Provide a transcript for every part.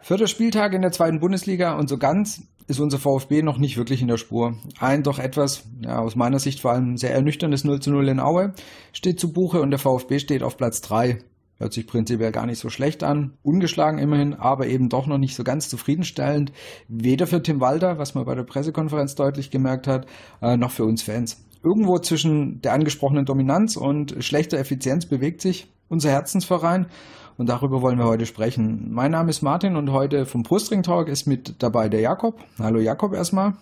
Vierter Spieltag in der zweiten Bundesliga und so ganz ist unser VfB noch nicht wirklich in der Spur. Ein doch etwas, ja, aus meiner Sicht vor allem sehr ernüchterndes 0 zu 0 in Aue steht zu Buche und der VfB steht auf Platz 3. Hört sich prinzipiell gar nicht so schlecht an. Ungeschlagen immerhin, aber eben doch noch nicht so ganz zufriedenstellend. Weder für Tim Walter, was man bei der Pressekonferenz deutlich gemerkt hat, äh, noch für uns Fans. Irgendwo zwischen der angesprochenen Dominanz und schlechter Effizienz bewegt sich unser Herzensverein und darüber wollen wir heute sprechen. Mein Name ist Martin und heute vom Brustring Talk ist mit dabei der Jakob. Hallo Jakob erstmal.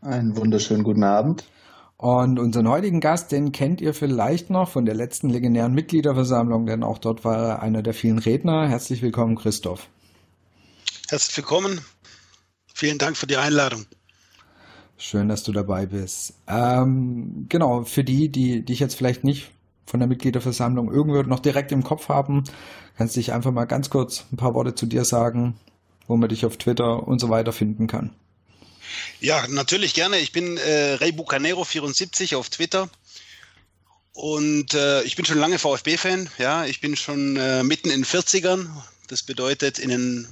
Einen wunderschönen guten Abend. Und unseren heutigen Gast, den kennt ihr vielleicht noch von der letzten legendären Mitgliederversammlung, denn auch dort war er einer der vielen Redner. Herzlich willkommen, Christoph. Herzlich willkommen. Vielen Dank für die Einladung. Schön, dass du dabei bist. Ähm, genau, für die, die dich jetzt vielleicht nicht von der Mitgliederversammlung irgendwo noch direkt im Kopf haben, kannst du dich einfach mal ganz kurz ein paar Worte zu dir sagen, wo man dich auf Twitter und so weiter finden kann. Ja, natürlich gerne. Ich bin äh, Rey Bucanero 74 auf Twitter. Und äh, ich bin schon lange VfB-Fan. Ja, ich bin schon äh, mitten in den 40ern. Das bedeutet, in den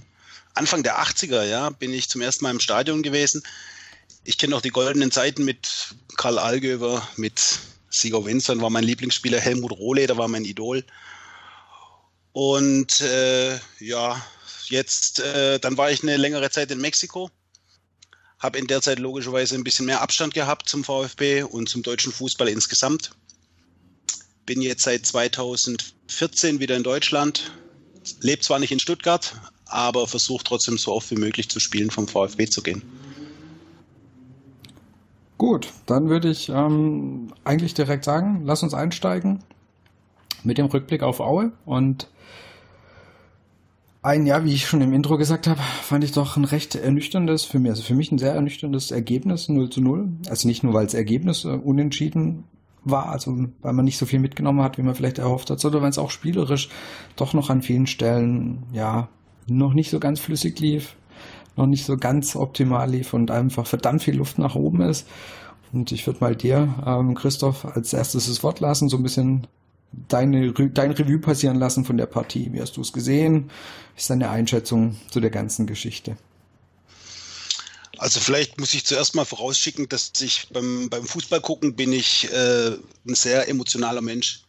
Anfang der 80er, ja, bin ich zum ersten Mal im Stadion gewesen. Ich kenne auch die goldenen Zeiten mit Karl Allgöwer, mit Sigo Winston war mein Lieblingsspieler, Helmut Rohleder war mein Idol. Und äh, ja, jetzt, äh, dann war ich eine längere Zeit in Mexiko, habe in der Zeit logischerweise ein bisschen mehr Abstand gehabt zum VfB und zum deutschen Fußball insgesamt. Bin jetzt seit 2014 wieder in Deutschland, lebe zwar nicht in Stuttgart, aber versuche trotzdem so oft wie möglich zu spielen vom VfB zu gehen. Gut, dann würde ich ähm, eigentlich direkt sagen, lass uns einsteigen mit dem Rückblick auf Aue. Und ein Jahr, wie ich schon im Intro gesagt habe, fand ich doch ein recht ernüchterndes, für mich, also für mich ein sehr ernüchterndes Ergebnis, 0 zu 0. Also nicht nur, weil das Ergebnis äh, unentschieden war, also weil man nicht so viel mitgenommen hat, wie man vielleicht erhofft hat, sondern weil es auch spielerisch doch noch an vielen Stellen, ja, noch nicht so ganz flüssig lief noch nicht so ganz optimal lief und einfach verdammt viel Luft nach oben ist. Und ich würde mal dir, ähm, Christoph, als erstes das Wort lassen, so ein bisschen deine, dein Revue passieren lassen von der Partie. Wie hast du es gesehen? Wie ist deine Einschätzung zu der ganzen Geschichte? Also vielleicht muss ich zuerst mal vorausschicken, dass ich beim, beim Fußball gucken bin ich äh, ein sehr emotionaler Mensch.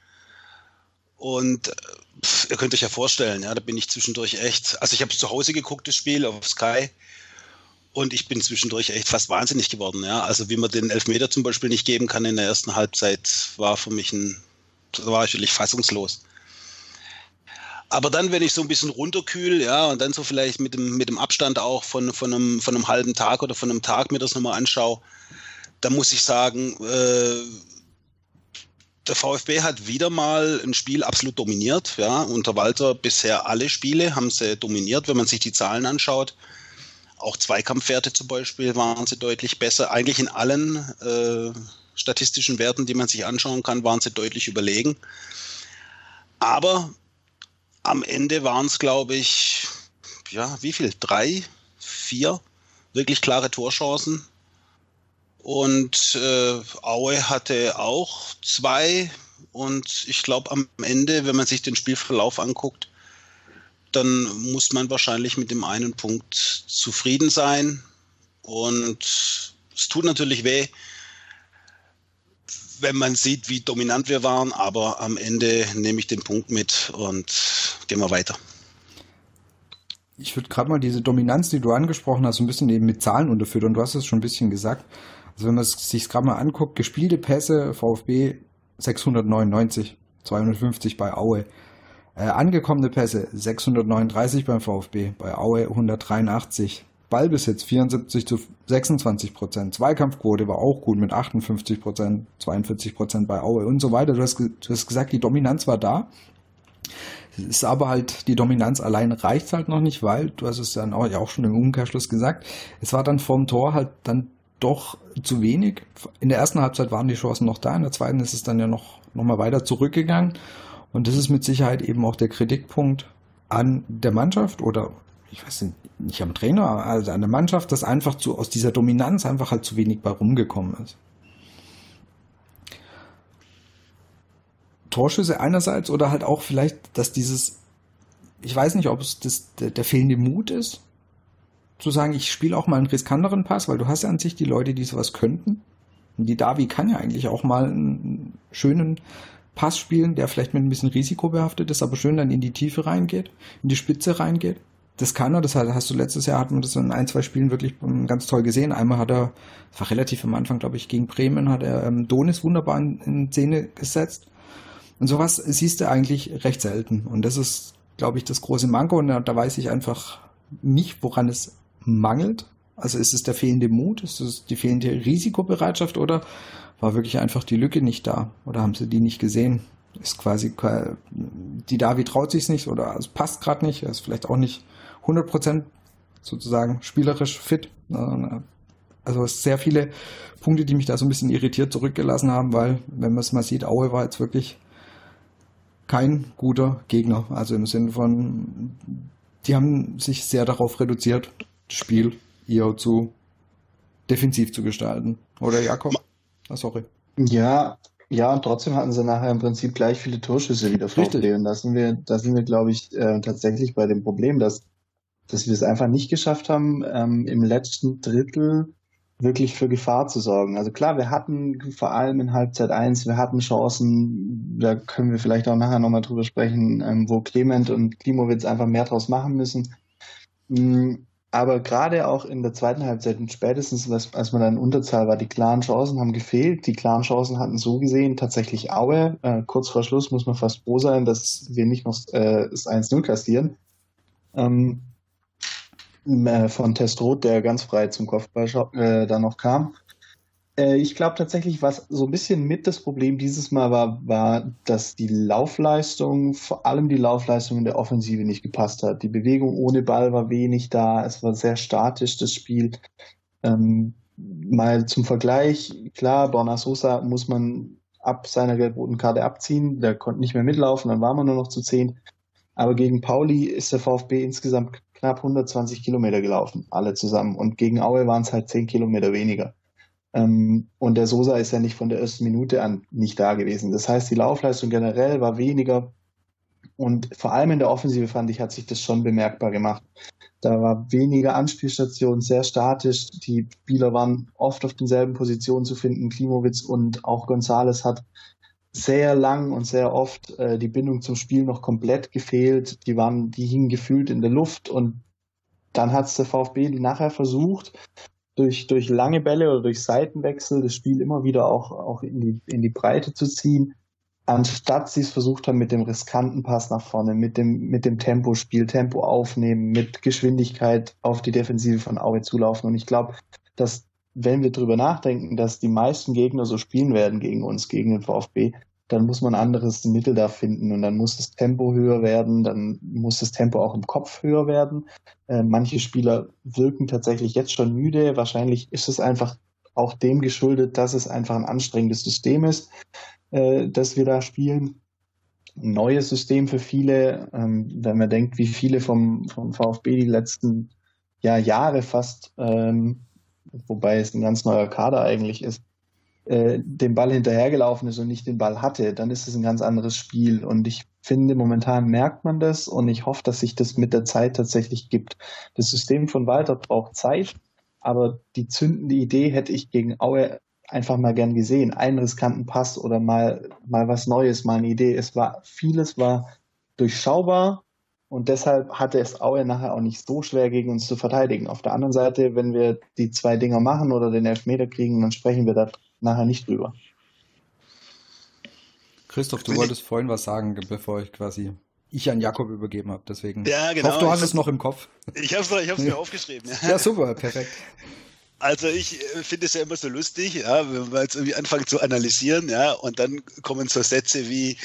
Und äh, pff, ihr könnt euch ja vorstellen, ja, da bin ich zwischendurch echt. Also ich habe zu Hause geguckt, das Spiel auf Sky. Und ich bin zwischendurch echt fast wahnsinnig geworden. Ja. Also wie man den Elfmeter zum Beispiel nicht geben kann in der ersten Halbzeit, war für mich ein, war ich wirklich fassungslos. Aber dann, wenn ich so ein bisschen runterkühl, ja, und dann so vielleicht mit dem, mit dem Abstand auch von, von, einem, von einem halben Tag oder von einem Tag mir das nochmal anschaue, dann muss ich sagen, äh, der VfB hat wieder mal ein Spiel absolut dominiert. Ja, unter Walter bisher alle Spiele haben sie dominiert, wenn man sich die Zahlen anschaut. Auch Zweikampfwerte zum Beispiel waren sie deutlich besser. Eigentlich in allen äh, statistischen Werten, die man sich anschauen kann, waren sie deutlich überlegen. Aber am Ende waren es, glaube ich, ja, wie viel? Drei, vier wirklich klare Torchancen und äh, Aue hatte auch zwei. Und ich glaube, am Ende, wenn man sich den Spielverlauf anguckt, dann muss man wahrscheinlich mit dem einen Punkt zufrieden sein. Und es tut natürlich weh, wenn man sieht, wie dominant wir waren. Aber am Ende nehme ich den Punkt mit und gehen wir weiter. Ich würde gerade mal diese Dominanz, die du angesprochen hast, ein bisschen eben mit Zahlen unterfüttern. Du hast es schon ein bisschen gesagt. Also wenn man es sich gerade mal anguckt, gespielte Pässe, VfB 699, 250 bei Aue. Äh, angekommene Pässe 639 beim VfB, bei Aue 183. Ballbesitz 74 zu 26 Prozent. Zweikampfquote war auch gut mit 58 Prozent, 42 Prozent bei Aue und so weiter. Du hast, du hast gesagt, die Dominanz war da. Es ist aber halt, die Dominanz allein reicht halt noch nicht, weil, du hast es dann auch, ja auch schon im Umkehrschluss gesagt, es war dann vorm Tor halt dann doch zu wenig. In der ersten Halbzeit waren die Chancen noch da, in der zweiten ist es dann ja noch, noch mal weiter zurückgegangen. Und das ist mit Sicherheit eben auch der Kritikpunkt an der Mannschaft oder ich weiß nicht, nicht am Trainer, also an der Mannschaft, dass einfach zu, aus dieser Dominanz einfach halt zu wenig bei rumgekommen ist. Torschüsse einerseits oder halt auch vielleicht, dass dieses, ich weiß nicht, ob es das, der, der fehlende Mut ist, zu sagen, ich spiele auch mal einen riskanteren Pass, weil du hast ja an sich die Leute, die sowas könnten. Und die Davi kann ja eigentlich auch mal einen schönen Pass spielen, der vielleicht mit ein bisschen Risiko behaftet ist, aber schön dann in die Tiefe reingeht, in die Spitze reingeht. Das kann er, das hast du letztes Jahr, hat man das in ein, zwei Spielen wirklich ganz toll gesehen. Einmal hat er, das war relativ am Anfang, glaube ich, gegen Bremen, hat er ähm, Donis wunderbar in, in Szene gesetzt. Und sowas siehst du eigentlich recht selten. Und das ist, glaube ich, das große Manko. Und da, da weiß ich einfach nicht, woran es mangelt. Also ist es der fehlende Mut, ist es die fehlende Risikobereitschaft oder war wirklich einfach die Lücke nicht da? Oder haben sie die nicht gesehen? Ist quasi, die Davi traut sich nicht oder es passt gerade nicht, ist vielleicht auch nicht 100% sozusagen spielerisch fit. Also es sehr viele Punkte, die mich da so ein bisschen irritiert zurückgelassen haben, weil, wenn man es mal sieht, Aue war jetzt wirklich kein guter Gegner. Also im Sinne von, die haben sich sehr darauf reduziert, das Spiel eher zu defensiv zu gestalten. Oder Jakob? Ah, sorry. Ja, ja, und trotzdem hatten sie nachher im Prinzip gleich viele Torschüsse wieder VfB. Und da sind wir, da sind wir, glaube ich, äh, tatsächlich bei dem Problem, dass, dass wir es einfach nicht geschafft haben, ähm, im letzten Drittel wirklich für Gefahr zu sorgen. Also klar, wir hatten vor allem in Halbzeit eins, wir hatten Chancen, da können wir vielleicht auch nachher nochmal drüber sprechen, ähm, wo Clement und Klimowitz einfach mehr draus machen müssen. Mhm. Aber gerade auch in der zweiten Halbzeit und spätestens, als man dann in Unterzahl war, die klaren Chancen haben gefehlt. Die klaren Chancen hatten so gesehen tatsächlich Aue. Äh, kurz vor Schluss muss man fast froh sein, dass wir nicht noch äh, das 1-0 kassieren. Ähm, äh, von Testrot, der ganz frei zum Kopfball äh, dann noch kam. Äh, ich glaube tatsächlich, was so ein bisschen mit das Problem dieses Mal war, war, dass die Laufleistung, vor allem die Laufleistung in der Offensive nicht gepasst hat. Die Bewegung ohne Ball war wenig da, es war sehr statisch, das Spiel. Ähm, mal zum Vergleich, klar, Borna Sosa muss man ab seiner gelb-roten Karte abziehen, der konnte nicht mehr mitlaufen, dann waren wir nur noch zu zehn. Aber gegen Pauli ist der VfB insgesamt knapp 120 Kilometer gelaufen, alle zusammen. Und gegen Aue waren es halt 10 Kilometer weniger. Ähm, und der Sosa ist ja nicht von der ersten Minute an nicht da gewesen. Das heißt, die Laufleistung generell war weniger. Und vor allem in der Offensive fand ich, hat sich das schon bemerkbar gemacht. Da war weniger Anspielstation, sehr statisch. Die Spieler waren oft auf denselben Positionen zu finden. Klimowitz und auch Gonzales hat sehr lang und sehr oft äh, die Bindung zum Spiel noch komplett gefehlt. Die waren, die hingen gefühlt in der Luft und dann hat es der VfB nachher versucht, durch, durch lange Bälle oder durch Seitenwechsel das Spiel immer wieder auch, auch in, die, in die Breite zu ziehen, anstatt sie es versucht haben mit dem riskanten Pass nach vorne, mit dem, mit dem Tempospiel, Tempo aufnehmen, mit Geschwindigkeit auf die Defensive von Aue zulaufen. Und ich glaube, dass wenn wir drüber nachdenken, dass die meisten Gegner so spielen werden gegen uns, gegen den VfB, dann muss man anderes Mittel da finden und dann muss das Tempo höher werden, dann muss das Tempo auch im Kopf höher werden. Äh, manche Spieler wirken tatsächlich jetzt schon müde. Wahrscheinlich ist es einfach auch dem geschuldet, dass es einfach ein anstrengendes System ist, äh, das wir da spielen. Ein neues System für viele, ähm, wenn man denkt, wie viele vom, vom VfB die letzten ja, Jahre fast ähm, wobei es ein ganz neuer Kader eigentlich ist, äh, dem Ball hinterhergelaufen ist und nicht den Ball hatte, dann ist es ein ganz anderes Spiel. Und ich finde, momentan merkt man das und ich hoffe, dass sich das mit der Zeit tatsächlich gibt. Das System von Walter braucht Zeit, aber die zündende Idee hätte ich gegen Aue einfach mal gern gesehen. Einen riskanten Pass oder mal, mal was Neues, mal eine Idee. Es war, vieles war durchschaubar, und deshalb hatte es Aue nachher auch nicht so schwer gegen uns zu verteidigen. Auf der anderen Seite, wenn wir die zwei Dinger machen oder den Elfmeter kriegen, dann sprechen wir da nachher nicht drüber. Christoph, du wolltest vorhin was sagen, bevor ich quasi ich an Jakob übergeben habe. Deswegen. Ja, genau. Ich hoffe, du hast es noch im Kopf. Ich habe es ich mir aufgeschrieben. Ja. ja, super, perfekt. Also ich äh, finde es ja immer so lustig, ja, wenn wir jetzt irgendwie anfangen zu analysieren, ja, und dann kommen so Sätze wie,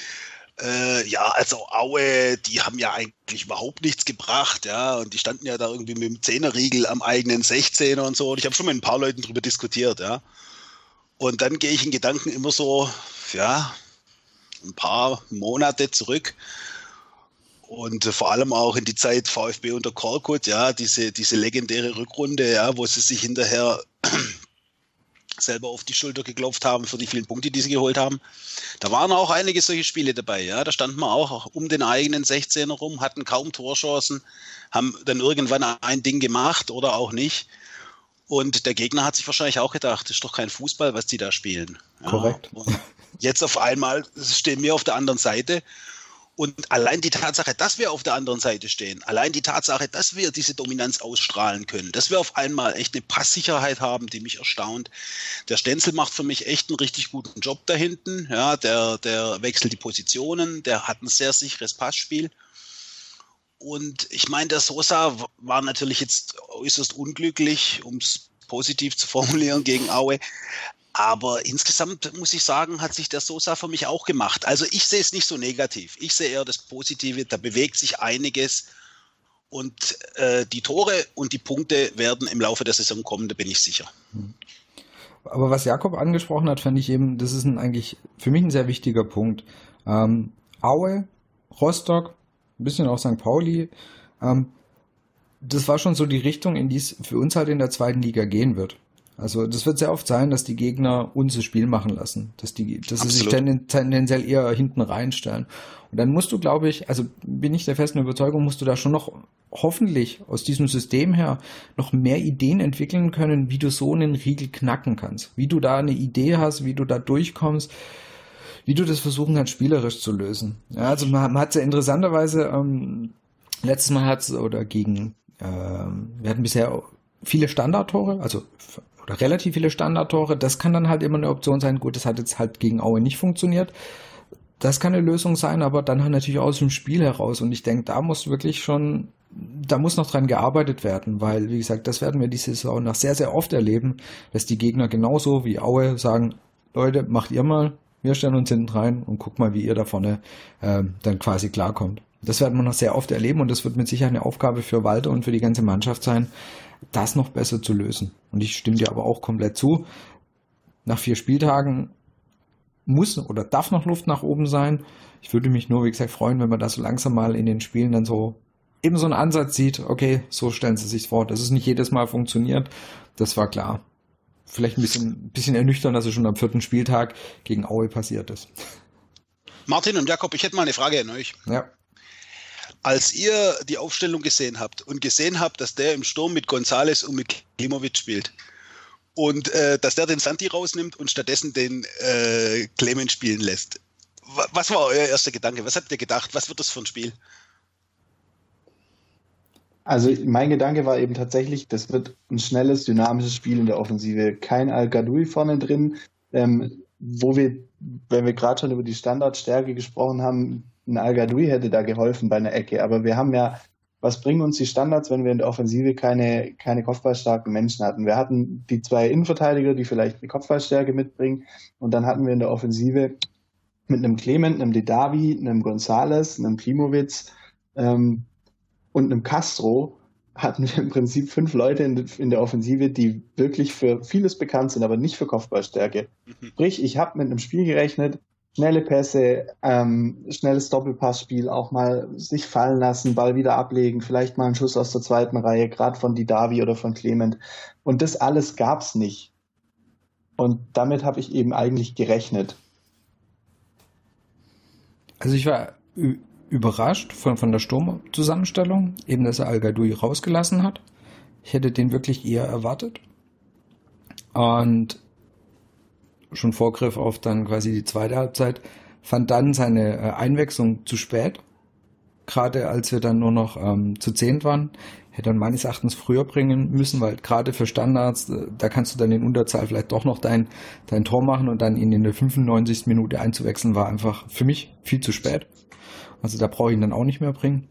äh, ja, also Aue, die haben ja eigentlich überhaupt nichts gebracht, ja, und die standen ja da irgendwie mit dem Zehnerriegel am eigenen 16er und so. Und ich habe schon mit ein paar Leuten drüber diskutiert, ja. Und dann gehe ich in Gedanken immer so, ja, ein paar Monate zurück. und vor allem auch in die Zeit VfB unter Korkut, ja, diese, diese legendäre Rückrunde, ja, wo sie sich hinterher selber auf die Schulter geklopft haben für die vielen Punkte, die sie geholt haben. Da waren auch einige solche Spiele dabei, ja. Da standen wir auch um den eigenen 16er rum, hatten kaum Torchancen, haben dann irgendwann ein Ding gemacht oder auch nicht. Und der Gegner hat sich wahrscheinlich auch gedacht, das ist doch kein Fußball, was die da spielen. Ja, Korrekt. Jetzt auf einmal stehen wir auf der anderen Seite und allein die Tatsache, dass wir auf der anderen Seite stehen, allein die Tatsache, dass wir diese Dominanz ausstrahlen können, dass wir auf einmal echt eine Passsicherheit haben, die mich erstaunt. Der Stenzel macht für mich echt einen richtig guten Job da hinten. Ja, der, der wechselt die Positionen, der hat ein sehr sicheres Passspiel. Und ich meine, der Sosa war natürlich jetzt äußerst unglücklich, um es positiv zu formulieren, gegen Aue. Aber insgesamt muss ich sagen, hat sich der Sosa für mich auch gemacht. Also ich sehe es nicht so negativ. Ich sehe eher das Positive. Da bewegt sich einiges. Und äh, die Tore und die Punkte werden im Laufe der Saison kommen, da bin ich sicher. Aber was Jakob angesprochen hat, fand ich eben, das ist ein, eigentlich für mich ein sehr wichtiger Punkt. Ähm, Aue, Rostock, ein bisschen auch St. Pauli, ähm, das war schon so die Richtung, in die es für uns halt in der zweiten Liga gehen wird. Also das wird sehr oft sein, dass die Gegner uns das Spiel machen lassen, dass die, dass sie sich tendenziell eher hinten reinstellen. Und dann musst du, glaube ich, also bin ich der festen Überzeugung, musst du da schon noch hoffentlich aus diesem System her noch mehr Ideen entwickeln können, wie du so einen Riegel knacken kannst, wie du da eine Idee hast, wie du da durchkommst, wie du das versuchen kannst, spielerisch zu lösen. Ja, also man, man hat ja interessanterweise ähm, letztes Mal hat es oder gegen ähm, wir hatten bisher viele Standardtore, also oder relativ viele Standardtore. Das kann dann halt immer eine Option sein. Gut, das hat jetzt halt gegen Aue nicht funktioniert. Das kann eine Lösung sein, aber dann halt natürlich aus dem Spiel heraus. Und ich denke, da muss wirklich schon, da muss noch dran gearbeitet werden, weil, wie gesagt, das werden wir diese Saison noch sehr, sehr oft erleben, dass die Gegner genauso wie Aue sagen, Leute, macht ihr mal, wir stellen uns hinten rein und guck mal, wie ihr da vorne äh, dann quasi klarkommt. Das werden wir noch sehr oft erleben und das wird mit Sicherheit eine Aufgabe für Walter und für die ganze Mannschaft sein, das noch besser zu lösen. Und ich stimme dir aber auch komplett zu. Nach vier Spieltagen muss oder darf noch Luft nach oben sein. Ich würde mich nur, wie gesagt, freuen, wenn man das so langsam mal in den Spielen dann so eben so einen Ansatz sieht. Okay, so stellen sie sich vor. Dass es nicht jedes Mal funktioniert, das war klar. Vielleicht ein bisschen, bisschen ernüchternd, dass es schon am vierten Spieltag gegen Aue passiert ist. Martin und Jakob, ich hätte mal eine Frage an euch. Ja. Als ihr die Aufstellung gesehen habt und gesehen habt, dass der im Sturm mit Gonzales und mit Klimovic spielt und äh, dass der den Santi rausnimmt und stattdessen den äh, Clement spielen lässt, was war euer erster Gedanke? Was habt ihr gedacht? Was wird das für ein Spiel? Also mein Gedanke war eben tatsächlich, das wird ein schnelles, dynamisches Spiel in der Offensive. Kein Al-Gadoui vorne drin, ähm, wo wir, wenn wir gerade schon über die Standardstärke gesprochen haben, ein Al-Gadoui hätte da geholfen bei einer Ecke. Aber wir haben ja, was bringen uns die Standards, wenn wir in der Offensive keine, keine kopfballstarken Menschen hatten? Wir hatten die zwei Innenverteidiger, die vielleicht eine Kopfballstärke mitbringen. Und dann hatten wir in der Offensive mit einem Clement, einem Dedavi, einem Gonzales, einem Klimowitz ähm, und einem Castro hatten wir im Prinzip fünf Leute in, in, der Offensive, die wirklich für vieles bekannt sind, aber nicht für Kopfballstärke. Mhm. Sprich, ich habe mit einem Spiel gerechnet, schnelle Pässe, ähm, schnelles Doppelpassspiel, auch mal sich fallen lassen, Ball wieder ablegen, vielleicht mal einen Schuss aus der zweiten Reihe, gerade von Didavi oder von Clement. Und das alles gab's nicht. Und damit habe ich eben eigentlich gerechnet. Also ich war überrascht von, von der Sturmzusammenstellung, eben dass er Al-Gadoui rausgelassen hat. Ich hätte den wirklich eher erwartet. Und schon Vorgriff auf dann quasi die zweite Halbzeit, fand dann seine äh, Einwechslung zu spät. Gerade als wir dann nur noch ähm, zu zehnt waren, hätte dann meines Erachtens früher bringen müssen, weil gerade für Standards, äh, da kannst du dann in Unterzahl vielleicht doch noch dein, dein Tor machen und dann ihn in der 95. Minute einzuwechseln, war einfach für mich viel zu spät. Also da brauche ich ihn dann auch nicht mehr bringen.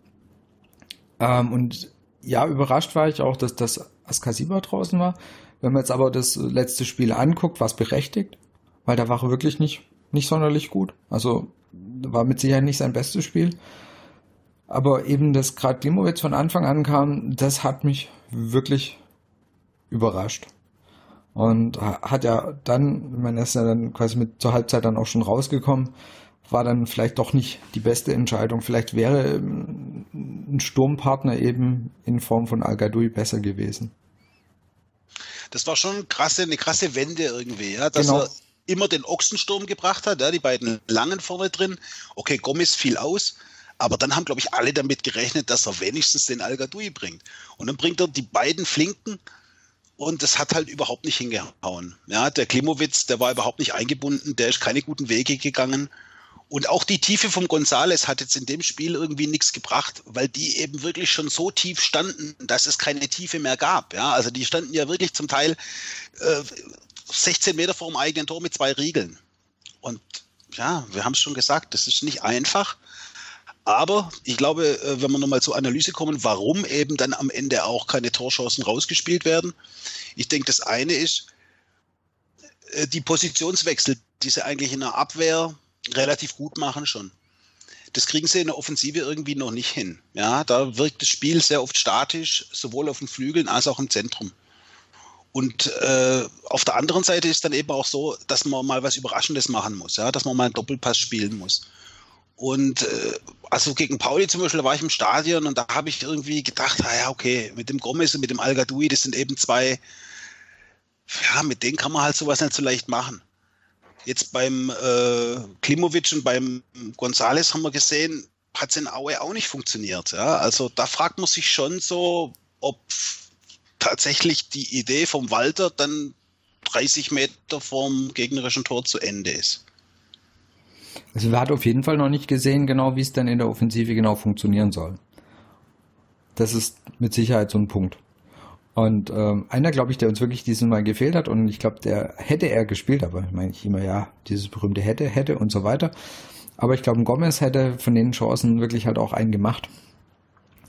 Ähm, und ja, überrascht war ich auch, dass das Askasiba draußen war. Wenn man jetzt aber das letzte Spiel anguckt, war es berechtigt weil da war er wirklich nicht, nicht sonderlich gut. Also war mit Sicherheit nicht sein bestes Spiel. Aber eben, dass gerade Klimowitz von Anfang an kam, das hat mich wirklich überrascht. Und hat ja dann, ich meine, er ist ja dann quasi mit zur Halbzeit dann auch schon rausgekommen, war dann vielleicht doch nicht die beste Entscheidung. Vielleicht wäre ähm, ein Sturmpartner eben in Form von al besser gewesen. Das war schon krasse, eine krasse Wende irgendwie, ja, dass genau. er immer den Ochsensturm gebracht hat, ja, die beiden langen vorne drin. Okay, Gomez fiel aus, aber dann haben, glaube ich, alle damit gerechnet, dass er wenigstens den al bringt. Und dann bringt er die beiden Flinken und das hat halt überhaupt nicht hingehauen. Ja, der Klimowitz, der war überhaupt nicht eingebunden, der ist keine guten Wege gegangen. Und auch die Tiefe vom Gonzales hat jetzt in dem Spiel irgendwie nichts gebracht, weil die eben wirklich schon so tief standen, dass es keine Tiefe mehr gab. Ja, also die standen ja wirklich zum Teil äh, 16 Meter vor dem eigenen Tor mit zwei Riegeln. Und ja, wir haben es schon gesagt, das ist nicht einfach. Aber ich glaube, äh, wenn wir nochmal zur Analyse kommen, warum eben dann am Ende auch keine Torchancen rausgespielt werden. Ich denke, das eine ist äh, die Positionswechsel, die sie eigentlich in der Abwehr relativ gut machen schon. Das kriegen sie in der Offensive irgendwie noch nicht hin. Ja, da wirkt das Spiel sehr oft statisch, sowohl auf den Flügeln als auch im Zentrum. Und äh, auf der anderen Seite ist dann eben auch so, dass man mal was Überraschendes machen muss, ja, dass man mal einen Doppelpass spielen muss. Und äh, also gegen Pauli zum Beispiel, war ich im Stadion und da habe ich irgendwie gedacht, ah ja, okay, mit dem Gomez und mit dem al das sind eben zwei, ja, mit denen kann man halt sowas nicht so leicht machen. Jetzt beim äh, Klimovic und beim Gonzales haben wir gesehen, hat es in Aue auch nicht funktioniert. Ja? Also da fragt man sich schon so, ob tatsächlich die Idee vom Walter dann 30 Meter vom gegnerischen Tor zu Ende ist. Also wir hat auf jeden Fall noch nicht gesehen, genau wie es dann in der Offensive genau funktionieren soll. Das ist mit Sicherheit so ein Punkt. Und ähm, einer, glaube ich, der uns wirklich diesen Mal gefehlt hat, und ich glaube, der hätte er gespielt, aber meine ich immer, ja, dieses berühmte hätte, hätte und so weiter. Aber ich glaube, Gomez hätte von den Chancen wirklich halt auch einen gemacht.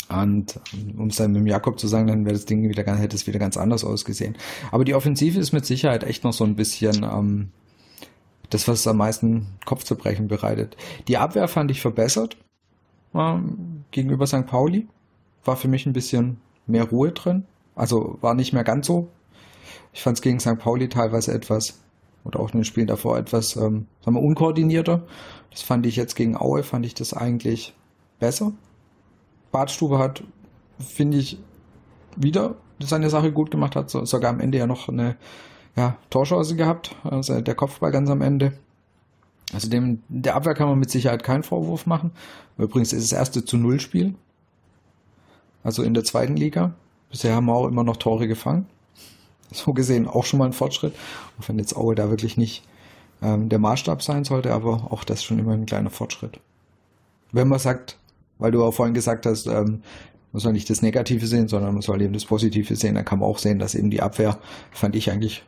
Und um es dann mit dem Jakob zu sagen, dann wäre das Ding wieder, hätte es wieder ganz anders ausgesehen. Aber die Offensive ist mit Sicherheit echt noch so ein bisschen ähm, das, was am meisten Kopfzerbrechen bereitet. Die Abwehr fand ich verbessert ähm, gegenüber St. Pauli. War für mich ein bisschen mehr Ruhe drin. Also war nicht mehr ganz so. Ich fand es gegen St. Pauli teilweise etwas, oder auch in den Spielen davor etwas, ähm, sagen wir, unkoordinierter. Das fand ich jetzt gegen Aue, fand ich das eigentlich besser. Badstube hat, finde ich, wieder seine Sache gut gemacht, hat sogar am Ende ja noch eine ja, Torchance gehabt, also der Kopfball ganz am Ende. Also dem, der Abwehr kann man mit Sicherheit keinen Vorwurf machen. Übrigens ist das erste zu Null Spiel. Also in der zweiten Liga. Bisher haben wir auch immer noch Tore gefangen. So gesehen auch schon mal ein Fortschritt. Auch wenn jetzt Aue da wirklich nicht ähm, der Maßstab sein sollte, aber auch das schon immer ein kleiner Fortschritt. Wenn man sagt, weil du auch vorhin gesagt hast, ähm, man soll nicht das Negative sehen, sondern man soll eben das Positive sehen, dann kann man auch sehen, dass eben die Abwehr, fand ich eigentlich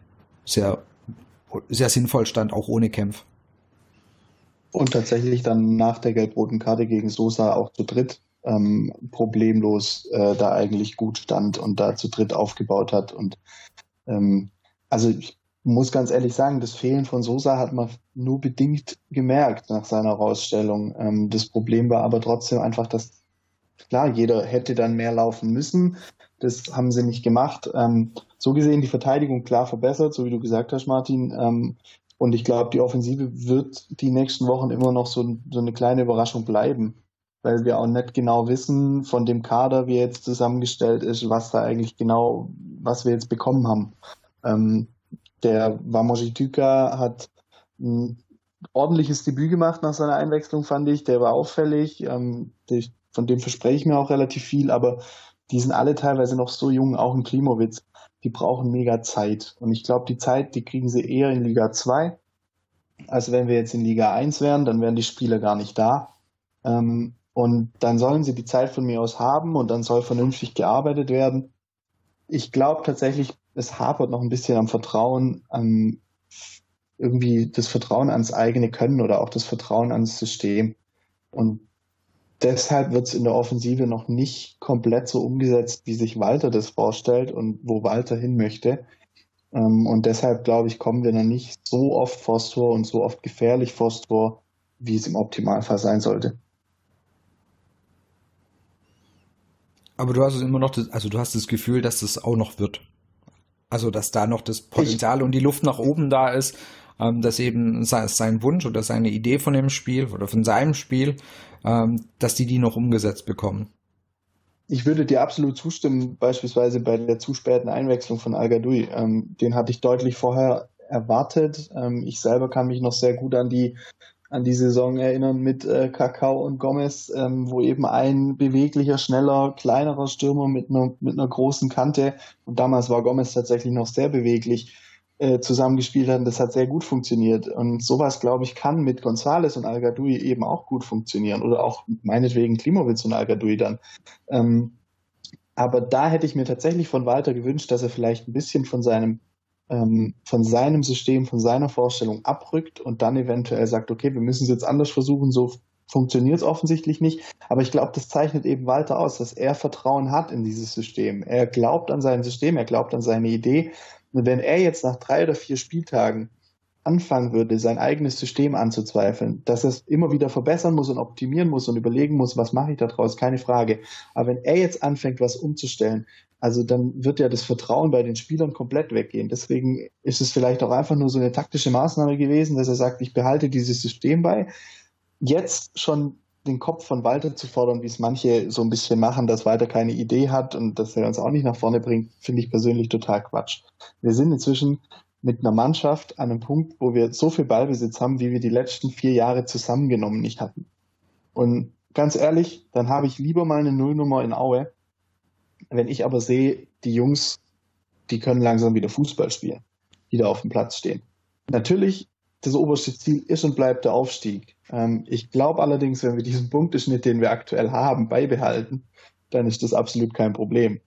sehr, sehr sinnvoll stand, auch ohne Kämpf. Und tatsächlich dann nach der gelb-roten Karte gegen Sosa auch zu dritt ähm, problemlos äh, da eigentlich gut stand und da zu dritt aufgebaut hat. Und ähm, also ich muss ganz ehrlich sagen, das Fehlen von Sosa hat man nur bedingt gemerkt nach seiner Rausstellung. Ähm, das Problem war aber trotzdem einfach, dass klar, jeder hätte dann mehr laufen müssen. Das haben sie nicht gemacht. Ähm, so gesehen die Verteidigung klar verbessert, so wie du gesagt hast, Martin. Ähm, und ich glaube, die Offensive wird die nächsten Wochen immer noch so, so eine kleine Überraschung bleiben weil wir auch nicht genau wissen von dem Kader, wie er jetzt zusammengestellt ist, was da eigentlich genau, was wir jetzt bekommen haben. Ähm, der Wamojituka hat ein ordentliches Debüt gemacht nach seiner Einwechslung, fand ich. Der war auffällig. Ähm, der, von dem verspreche ich mir auch relativ viel, aber die sind alle teilweise noch so jung, auch in Klimowitz. Die brauchen mega Zeit. Und ich glaube, die Zeit, die kriegen sie eher in Liga 2. als wenn wir jetzt in Liga 1 wären, dann wären die Spieler gar nicht da. Ähm, und dann sollen sie die Zeit von mir aus haben und dann soll vernünftig gearbeitet werden. Ich glaube tatsächlich, es hapert noch ein bisschen am Vertrauen, an irgendwie das Vertrauen ans eigene Können oder auch das Vertrauen ans System. Und deshalb wird es in der Offensive noch nicht komplett so umgesetzt, wie sich Walter das vorstellt und wo Walter hin möchte. Ähm, und deshalb glaube ich, kommen wir noch nicht so oft vors Tor und so oft gefährlich vors Tor, wie es im Optimalfall sein sollte. Aber du hast immer noch, das, also du hast das Gefühl, dass das auch noch wird. Also, dass da noch das Potenzial ich, und die Luft nach oben da ist, ähm, dass eben sein Wunsch oder seine Idee von dem Spiel oder von seinem Spiel, ähm, dass die die noch umgesetzt bekommen. Ich würde dir absolut zustimmen, beispielsweise bei der zu späten Einwechslung von al ähm, den hatte ich deutlich vorher erwartet. Ähm, ich selber kann mich noch sehr gut an die an die Saison erinnern mit äh, Kakao und Gomez, ähm, wo eben ein beweglicher, schneller, kleinerer Stürmer mit einer, mit einer großen Kante, und damals war Gomez tatsächlich noch sehr beweglich, äh, zusammengespielt hat. Das hat sehr gut funktioniert. Und sowas, glaube ich, kann mit Gonzales und al eben auch gut funktionieren. Oder auch meinetwegen Klimowitz und al dann. Ähm, aber da hätte ich mir tatsächlich von Walter gewünscht, dass er vielleicht ein bisschen von seinem ähm, von seinem System, von seiner Vorstellung abrückt und dann eventuell sagt, okay, wir müssen es jetzt anders versuchen, so funktioniert es offensichtlich nicht. Aber ich glaube, das zeichnet eben Walter aus, dass er Vertrauen hat in dieses System. Er glaubt an sein System, er glaubt an seine Idee. Und wenn er jetzt nach drei oder vier Spieltagen anfangen würde, sein eigenes System anzuzweifeln, dass er es immer wieder verbessern muss und optimieren muss und überlegen muss, was mache ich da draus, keine Frage. Aber wenn er jetzt anfängt, was umzustellen, also dann wird ja das Vertrauen bei den Spielern komplett weggehen. Deswegen ist es vielleicht auch einfach nur so eine taktische Maßnahme gewesen, dass er sagt, ich behalte dieses System bei. Jetzt schon den Kopf von Walter zu fordern, wie es manche so ein bisschen machen, dass Walter keine Idee hat und dass er uns auch nicht nach vorne bringt, finde ich persönlich total Quatsch. Wir sind inzwischen mit einer Mannschaft an einem Punkt, wo wir so viel Ballbesitz haben, wie wir die letzten vier Jahre zusammengenommen nicht hatten. Und ganz ehrlich, dann habe ich lieber mal eine Nullnummer in Aue, wenn ich aber sehe, die Jungs, die können langsam wieder Fußball spielen, die da auf dem Platz stehen. Natürlich, das oberste Ziel ist und bleibt der Aufstieg. Ähm, ich glaube allerdings, wenn wir diesen Punkteschnitt, den wir aktuell haben, beibehalten, dann ist das absolut kein Problem.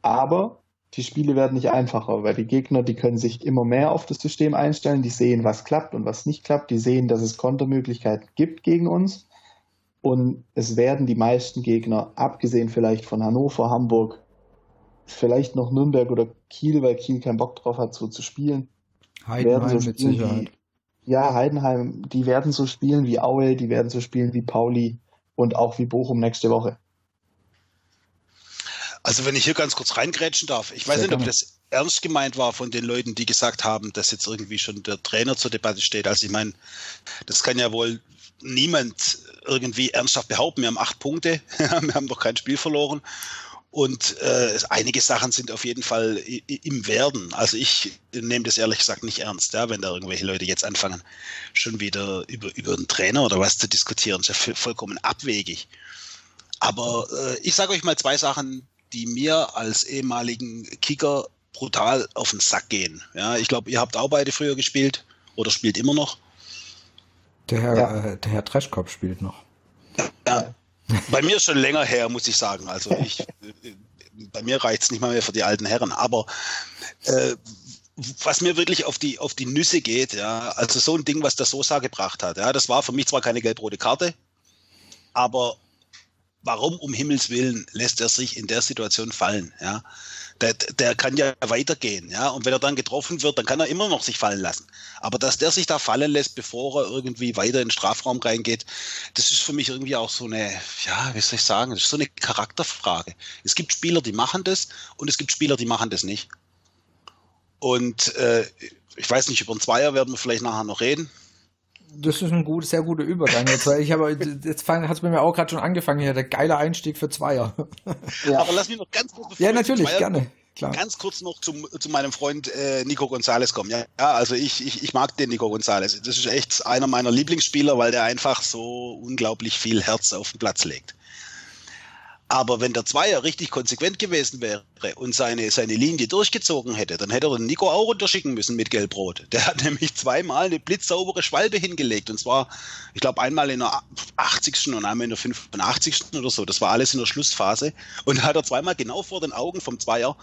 Aber die Spiele werden nicht einfacher, weil die Gegner, die können sich immer mehr auf das System einstellen, die sehen, was klappt und was nicht klappt, die sehen, dass es Kontermöglichkeiten gibt gegen uns und es werden die meisten Gegner, abgesehen vielleicht von Hannover, Hamburg, vielleicht noch Nürnberg oder Kiel, weil Kiel keinen Bock drauf hat, so zu spielen. Heidenheim so mit Sicherheit. Wie, ja, Heidenheim, die werden so spielen wie Aue, die werden so spielen wie Pauli und auch wie Bochum nächste Woche. Also wenn ich hier ganz kurz reingrätschen darf, ich weiß Sehr nicht, ob das ernst gemeint war von den Leuten, die gesagt haben, dass jetzt irgendwie schon der Trainer zur Debatte steht. Also ich meine, das kann ja wohl niemand irgendwie ernsthaft behaupten. Wir haben acht Punkte, wir haben noch kein Spiel verloren. Und äh, einige Sachen sind auf jeden Fall im Werden. Also ich nehme das ehrlich gesagt nicht ernst, ja, wenn da irgendwelche Leute jetzt anfangen, schon wieder über, über einen Trainer oder was zu diskutieren. Das ist ja vollkommen abwegig. Aber äh, ich sage euch mal zwei Sachen, die mir als ehemaligen Kicker brutal auf den Sack gehen. Ja, ich glaube, ihr habt auch beide früher gespielt oder spielt immer noch. Der Herr, ja. äh, der Herr Treschkopf spielt noch. Ja, bei mir ist schon länger her, muss ich sagen. Also ich, äh, bei mir reicht es nicht mal mehr für die alten Herren. Aber äh, was mir wirklich auf die, auf die Nüsse geht, ja, also so ein Ding, was der Sosa gebracht hat, ja, das war für mich zwar keine gelb-rote Karte, aber warum um Himmels Willen lässt er sich in der Situation fallen, ja? der, der kann ja weitergehen, ja. Und wenn er dann getroffen wird, dann kann er immer noch sich fallen lassen. Aber dass der sich da fallen lässt, bevor er irgendwie weiter in den Strafraum reingeht, das ist für mich irgendwie auch so eine, ja, wie soll ich sagen, das ist so eine Charakterfrage. Es gibt Spieler, die machen das und es gibt Spieler, die machen das nicht. Und äh, ich weiß nicht, über einen Zweier werden wir vielleicht nachher noch reden das ist ein gut, sehr guter Übergang jetzt, weil ich habe jetzt hat es bei mir auch gerade schon angefangen hier, der geile Einstieg für Zweier. Ja. Aber lass mich noch ganz kurz Ja, natürlich, gerne. Klar. Ganz kurz noch zum, zu meinem Freund äh, Nico Gonzalez kommen. Ja, ja also ich, ich, ich mag den Nico Gonzalez. Das ist echt einer meiner Lieblingsspieler, weil der einfach so unglaublich viel Herz auf den Platz legt. Aber wenn der Zweier richtig konsequent gewesen wäre und seine, seine Linie durchgezogen hätte, dann hätte er den Nico auch runterschicken müssen mit Gelbrot. Der hat nämlich zweimal eine blitzsaubere Schwalbe hingelegt. Und zwar, ich glaube, einmal in der 80. und einmal in der 85. oder so. Das war alles in der Schlussphase. Und hat er zweimal genau vor den Augen vom Zweier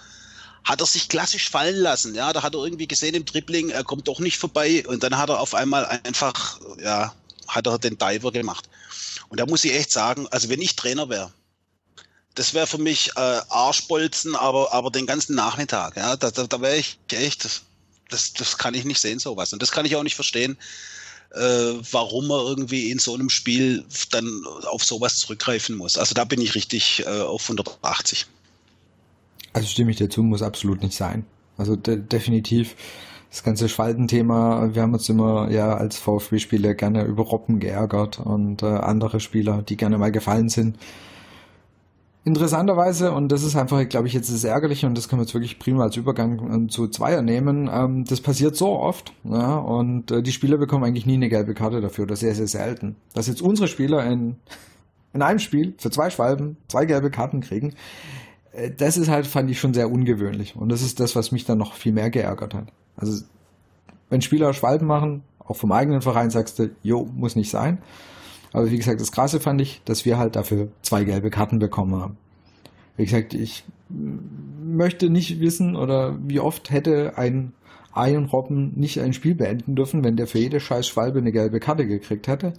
hat er sich klassisch fallen lassen. Ja, da hat er irgendwie gesehen im Dribbling, er kommt doch nicht vorbei. Und dann hat er auf einmal einfach, ja, hat er den Diver gemacht. Und da muss ich echt sagen, also wenn ich Trainer wäre, das wäre für mich äh, Arschbolzen, aber, aber den ganzen Nachmittag, ja, da, da, da wäre ich echt, das, das, das kann ich nicht sehen, sowas. Und das kann ich auch nicht verstehen, äh, warum man irgendwie in so einem Spiel dann auf sowas zurückgreifen muss. Also da bin ich richtig äh, auf 180. Also stimme ich dazu, muss absolut nicht sein. Also de definitiv das ganze Schwaltenthema, wir haben uns immer ja als VfB-Spieler gerne über Robben geärgert und äh, andere Spieler, die gerne mal gefallen sind. Interessanterweise, und das ist einfach, glaube ich, jetzt das Ärgerliche, und das können wir jetzt wirklich prima als Übergang äh, zu Zweier nehmen, ähm, das passiert so oft, ja, und äh, die Spieler bekommen eigentlich nie eine gelbe Karte dafür, oder sehr, sehr selten. Dass jetzt unsere Spieler in, in einem Spiel für zwei Schwalben zwei gelbe Karten kriegen, äh, das ist halt, fand ich schon sehr ungewöhnlich. Und das ist das, was mich dann noch viel mehr geärgert hat. Also, wenn Spieler Schwalben machen, auch vom eigenen Verein sagst du, jo, muss nicht sein. Aber wie gesagt, das Krasse fand ich, dass wir halt dafür zwei gelbe Karten bekommen haben. Wie gesagt, ich möchte nicht wissen oder wie oft hätte ein Robben nicht ein Spiel beenden dürfen, wenn der für jede scheiß Schwalbe eine gelbe Karte gekriegt hätte.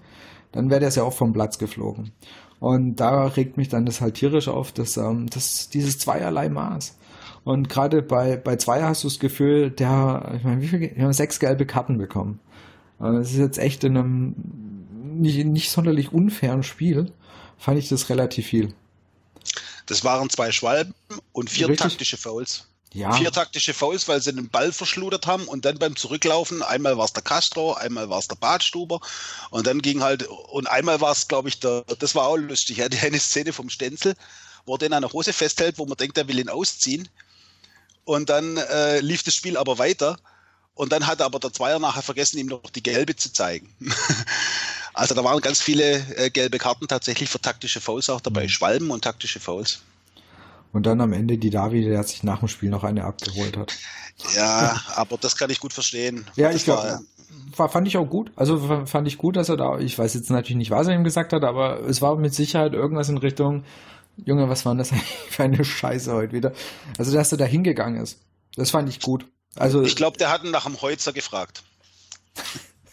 Dann wäre der ja auch vom Platz geflogen. Und da regt mich dann das halt tierisch auf, dass, ähm, dass dieses zweierlei Maß. Und gerade bei, bei Zweier hast du das Gefühl, der, ich meine, wie viel, wir haben sechs gelbe Karten bekommen. Das ist jetzt echt in einem nicht, nicht sonderlich unfairen Spiel, fand ich das relativ viel. Das waren zwei Schwalben und vier Richtig? taktische Fouls. Ja. Vier taktische Fouls, weil sie den Ball verschludert haben und dann beim Zurücklaufen, einmal war es der Castro, einmal war es der Badstuber und dann ging halt, und einmal war es, glaube ich, der, das war auch lustig, ja, die eine Szene vom Stenzel, wo er den an der Hose festhält, wo man denkt, er will ihn ausziehen und dann äh, lief das Spiel aber weiter. Und dann hat aber der Zweier nachher vergessen, ihm noch die gelbe zu zeigen. also da waren ganz viele äh, gelbe Karten tatsächlich für taktische Fouls auch dabei, mhm. Schwalben und taktische Fouls. Und dann am Ende die Davi, der sich nach dem Spiel noch eine abgeholt hat. Ja, aber das kann ich gut verstehen. Ja, das ich glaube, fand ich auch gut. Also fand ich gut, dass er da, ich weiß jetzt natürlich nicht, was er ihm gesagt hat, aber es war mit Sicherheit irgendwas in Richtung, Junge, was war das eigentlich für eine Scheiße heute wieder? Also, dass er da hingegangen ist. Das fand ich gut. Also, ich glaube, der hat nach dem Holzer gefragt.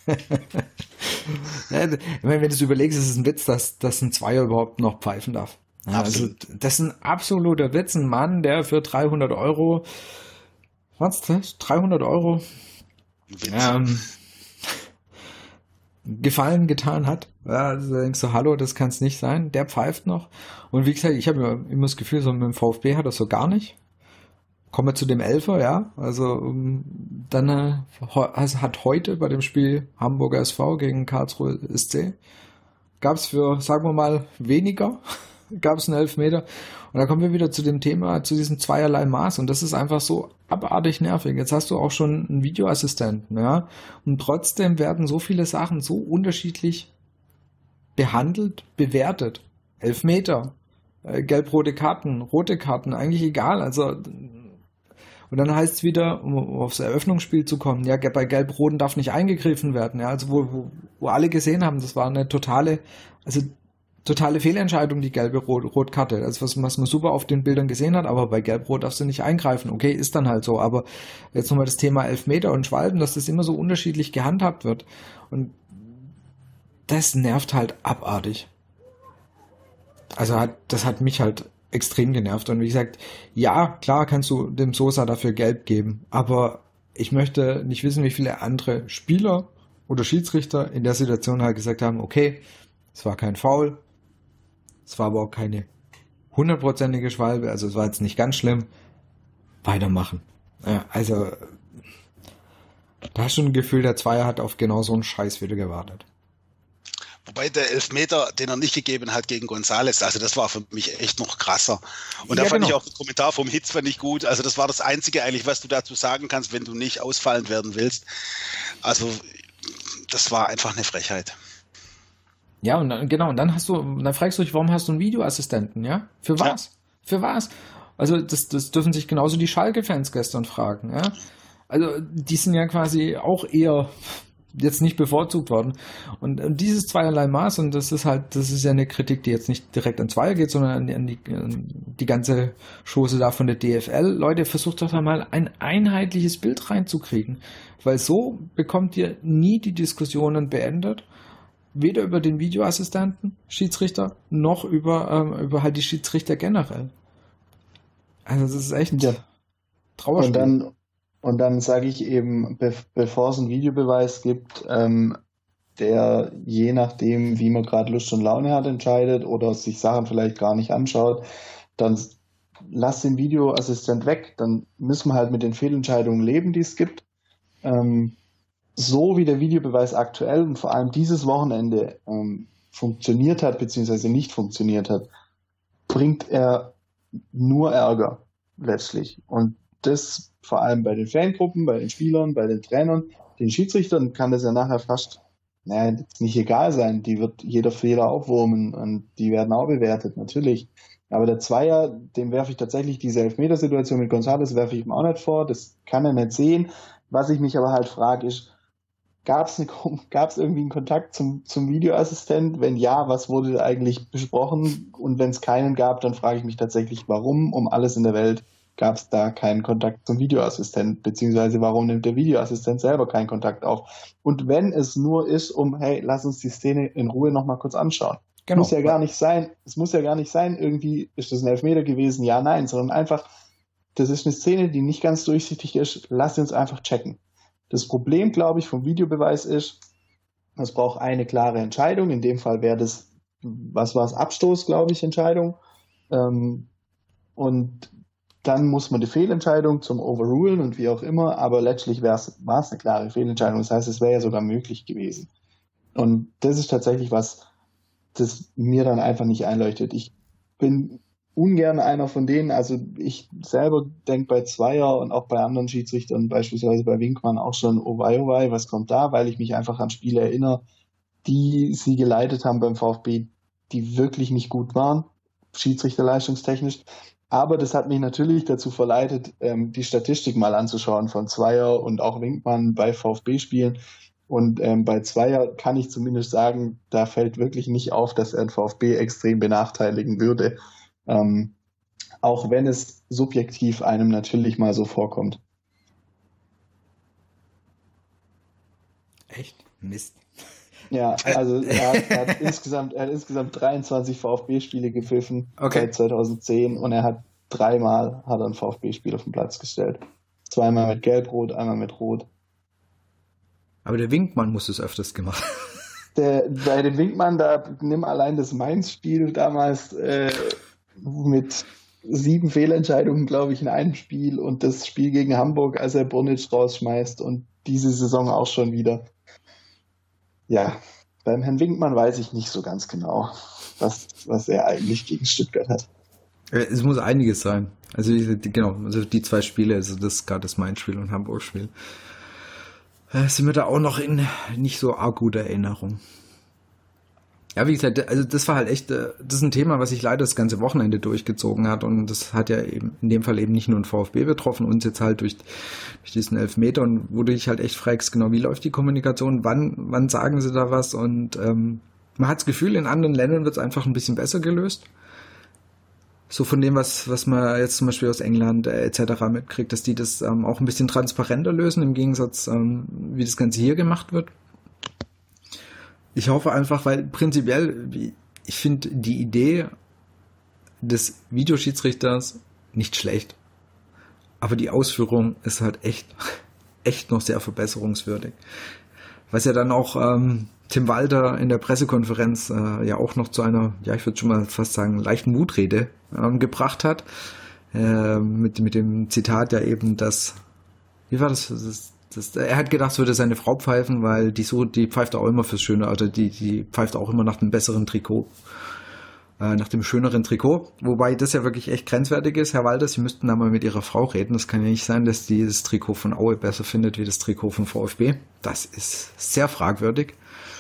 ich meine, wenn du es überlegst, ist es ein Witz, dass, dass ein Zweier überhaupt noch pfeifen darf. Ja, also, das ist ein absoluter Witz. Ein Mann, der für 300 Euro, was das? 300 Euro ähm, Gefallen getan hat. Ja, also denkst du, hallo, das kann es nicht sein. Der pfeift noch. Und wie gesagt, ich habe immer das Gefühl, so mit dem VfB hat er so gar nicht. Kommen wir zu dem Elfer, ja. Also um, dann äh, also hat heute bei dem Spiel Hamburger SV gegen Karlsruhe SC gab es für, sagen wir mal, weniger gab es einen Elfmeter. Und da kommen wir wieder zu dem Thema, zu diesem zweierlei Maß. Und das ist einfach so abartig nervig. Jetzt hast du auch schon einen Videoassistenten, ja. Und trotzdem werden so viele Sachen so unterschiedlich behandelt, bewertet. Elfmeter, äh, gelb-rote Karten, rote Karten, eigentlich egal. Also und dann heißt es wieder, um aufs Eröffnungsspiel zu kommen, ja, bei Gelb-Roten darf nicht eingegriffen werden. Ja, also wo, wo, wo alle gesehen haben, das war eine totale, also totale Fehlentscheidung, die gelbe Rot Rotkarte. Also was, was man super auf den Bildern gesehen hat, aber bei Gelb-Rot darfst du nicht eingreifen. Okay, ist dann halt so. Aber jetzt nochmal das Thema Elfmeter und Schwalben, dass das immer so unterschiedlich gehandhabt wird. Und das nervt halt abartig. Also hat, das hat mich halt extrem genervt. Und wie gesagt, ja, klar kannst du dem Sosa dafür Gelb geben, aber ich möchte nicht wissen, wie viele andere Spieler oder Schiedsrichter in der Situation halt gesagt haben, okay, es war kein Foul, es war aber auch keine hundertprozentige Schwalbe, also es war jetzt nicht ganz schlimm. Weitermachen. Ja, also, da hast du ein Gefühl, der Zweier hat auf genau so einen Scheiß wieder gewartet. Wobei der Elfmeter, den er nicht gegeben hat gegen Gonzales, also das war für mich echt noch krasser. Und ja, da fand genau. ich auch den Kommentar vom Hitz fand ich gut. Also das war das Einzige eigentlich, was du dazu sagen kannst, wenn du nicht ausfallend werden willst. Also das war einfach eine Frechheit. Ja, und dann, genau, und dann hast du, dann fragst du dich, warum hast du einen Videoassistenten, ja? Für was? Ja. Für was? Also, das, das dürfen sich genauso die Schalke-Fans gestern fragen, ja? Also, die sind ja quasi auch eher jetzt nicht bevorzugt worden. Und, und dieses zweierlei Maß, und das ist halt, das ist ja eine Kritik, die jetzt nicht direkt an Zweier geht, sondern an, an die, an die ganze Chose da von der DFL. Leute, versucht doch mal ein einheitliches Bild reinzukriegen. Weil so bekommt ihr nie die Diskussionen beendet weder über den Videoassistenten, Schiedsrichter, noch über, ähm, über halt die Schiedsrichter generell. Also das ist echt ja. Trauerspiel. Und dann, und dann sage ich eben, be bevor es einen Videobeweis gibt, ähm, der je nachdem, wie man gerade Lust und Laune hat, entscheidet oder sich Sachen vielleicht gar nicht anschaut, dann lass den Videoassistent weg, dann müssen wir halt mit den Fehlentscheidungen leben, die es gibt. Ähm, so wie der Videobeweis aktuell und vor allem dieses Wochenende ähm, funktioniert hat, beziehungsweise nicht funktioniert hat, bringt er nur Ärger letztlich. Und das vor allem bei den Fangruppen, bei den Spielern, bei den Trainern, den Schiedsrichtern kann das ja nachher fast naja, nicht egal sein. Die wird jeder Fehler aufwurmen und die werden auch bewertet, natürlich. Aber der Zweier, dem werfe ich tatsächlich diese Elfmetersituation mit González werfe ich ihm auch nicht vor. Das kann er nicht sehen. Was ich mich aber halt frage, ist, gab es irgendwie einen Kontakt zum, zum Videoassistent? Wenn ja, was wurde eigentlich besprochen? Und wenn es keinen gab, dann frage ich mich tatsächlich, warum um alles in der Welt gab es da keinen Kontakt zum Videoassistent, beziehungsweise warum nimmt der Videoassistent selber keinen Kontakt auf? Und wenn es nur ist, um, hey, lass uns die Szene in Ruhe nochmal kurz anschauen. Genau. Muss ja gar nicht sein, es muss ja gar nicht sein, irgendwie ist das ein Elfmeter gewesen, ja, nein, sondern einfach, das ist eine Szene, die nicht ganz durchsichtig ist, lass uns einfach checken. Das Problem, glaube ich, vom Videobeweis ist, es braucht eine klare Entscheidung. In dem Fall wäre das, was war es, Abstoß, glaube ich, Entscheidung. Ähm, und dann muss man die Fehlentscheidung zum Overrulen und wie auch immer, aber letztlich war es eine klare Fehlentscheidung. Das heißt, es wäre ja sogar möglich gewesen. Und das ist tatsächlich was, das mir dann einfach nicht einleuchtet. Ich bin ungern einer von denen, also ich selber denke bei Zweier und auch bei anderen Schiedsrichtern, beispielsweise bei Winkmann auch schon, oh wei, oh wei, was kommt da, weil ich mich einfach an Spiele erinnere, die sie geleitet haben beim VfB, die wirklich nicht gut waren, schiedsrichterleistungstechnisch. Aber das hat mich natürlich dazu verleitet, ähm, die Statistik mal anzuschauen von Zweier und auch Winkmann bei VfB-Spielen. Und ähm, bei Zweier kann ich zumindest sagen, da fällt wirklich nicht auf, dass er VfB extrem benachteiligen würde. Ähm, auch wenn es subjektiv einem natürlich mal so vorkommt. Echt? Mist. Ja, also er hat, er hat insgesamt, er hat insgesamt 23 VfB-Spiele gepfiffen okay. seit 2010 und er hat dreimal hat er ein VfB-Spiel auf den Platz gestellt. Zweimal mit Gelb-Rot, einmal mit Rot. Aber der Winkmann muss es öfters gemacht. Der, bei dem Winkmann, da nimm allein das Mainz-Spiel damals äh, mit sieben Fehlentscheidungen, glaube ich, in einem Spiel und das Spiel gegen Hamburg, als er Bonic rausschmeißt und diese Saison auch schon wieder. Ja, beim Herrn Winkmann weiß ich nicht so ganz genau, was, was er eigentlich gegen Stuttgart hat. Äh, es muss einiges sein. Also genau, also die zwei Spiele, also das gerade das Main-Spiel und Hamburg-Spiel, äh, sind wir da auch noch in nicht so arg guter Erinnerung. Ja, wie gesagt, also das war halt echt, äh, das ist ein Thema, was sich leider das ganze Wochenende durchgezogen hat und das hat ja eben in dem Fall eben nicht nur ein VfB betroffen, uns jetzt halt durch, durch diesen Elfmeter und wo du dich halt echt fragst, genau, wie läuft die Kommunikation, wann, wann sagen sie da was und ähm, man hat das Gefühl, in anderen Ländern wird es einfach ein bisschen besser gelöst. So von dem, was, was man jetzt zum Beispiel aus England äh, etc. mitkriegt, dass die das ähm, auch ein bisschen transparenter lösen, im Gegensatz, ähm, wie das Ganze hier gemacht wird ich hoffe einfach, weil prinzipiell, ich finde die Idee des Videoschiedsrichters nicht schlecht. Aber die Ausführung ist halt echt, echt noch sehr verbesserungswürdig. Was ja dann auch ähm, Tim Walter in der Pressekonferenz äh, ja auch noch zu einer, ja, ich würde schon mal fast sagen, leichten Mutrede ähm, gebracht hat. Äh, mit, mit dem Zitat ja eben, dass, wie war das? das das, er hat gedacht, es würde seine Frau pfeifen, weil die so, die pfeift auch immer fürs Schöne, also die, die pfeift auch immer nach dem besseren Trikot. Äh, nach dem schöneren Trikot. Wobei das ja wirklich echt grenzwertig ist, Herr Walter, Sie müssten da mal mit Ihrer Frau reden. Das kann ja nicht sein, dass die das Trikot von Aue besser findet wie das Trikot von VfB. Das ist sehr fragwürdig.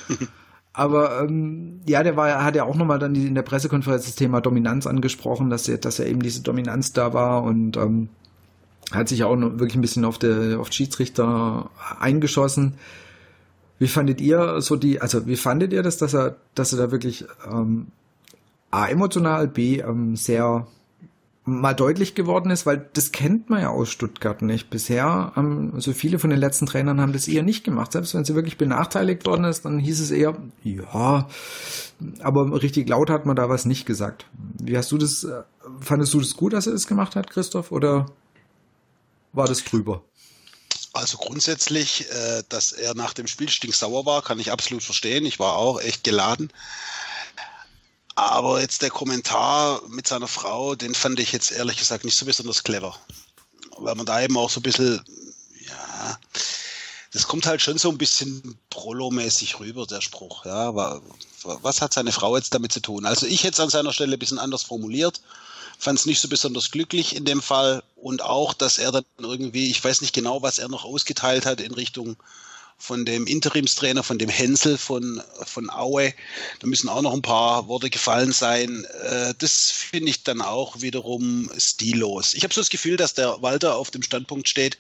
Aber ähm, ja, der war, hat ja auch nochmal dann in der Pressekonferenz das Thema Dominanz angesprochen, dass er, dass er eben diese Dominanz da war und ähm, hat sich auch wirklich ein bisschen auf der auf Schiedsrichter eingeschossen. Wie fandet ihr so die, also wie fandet ihr das, dass er, dass er da wirklich ähm, A emotional, B ähm, sehr mal deutlich geworden ist, weil das kennt man ja aus Stuttgart nicht. Bisher, ähm, also viele von den letzten Trainern haben das eher nicht gemacht. Selbst wenn sie wirklich benachteiligt worden ist, dann hieß es eher, ja, aber richtig laut hat man da was nicht gesagt. Wie hast du das, äh, fandest du das gut, dass er das gemacht hat, Christoph, oder war das drüber? Also grundsätzlich, äh, dass er nach dem Spiel stinksauer war, kann ich absolut verstehen. Ich war auch echt geladen. Aber jetzt der Kommentar mit seiner Frau, den fand ich jetzt ehrlich gesagt nicht so besonders clever. Weil man da eben auch so ein bisschen, ja, das kommt halt schon so ein bisschen Prollo-mäßig rüber, der Spruch. Ja, was hat seine Frau jetzt damit zu tun? Also ich hätte es an seiner Stelle ein bisschen anders formuliert fand es nicht so besonders glücklich in dem Fall und auch, dass er dann irgendwie, ich weiß nicht genau, was er noch ausgeteilt hat in Richtung von dem Interimstrainer, von dem Hensel von, von Aue. Da müssen auch noch ein paar Worte gefallen sein. Äh, das finde ich dann auch wiederum stillos. Ich habe so das Gefühl, dass der Walter auf dem Standpunkt steht,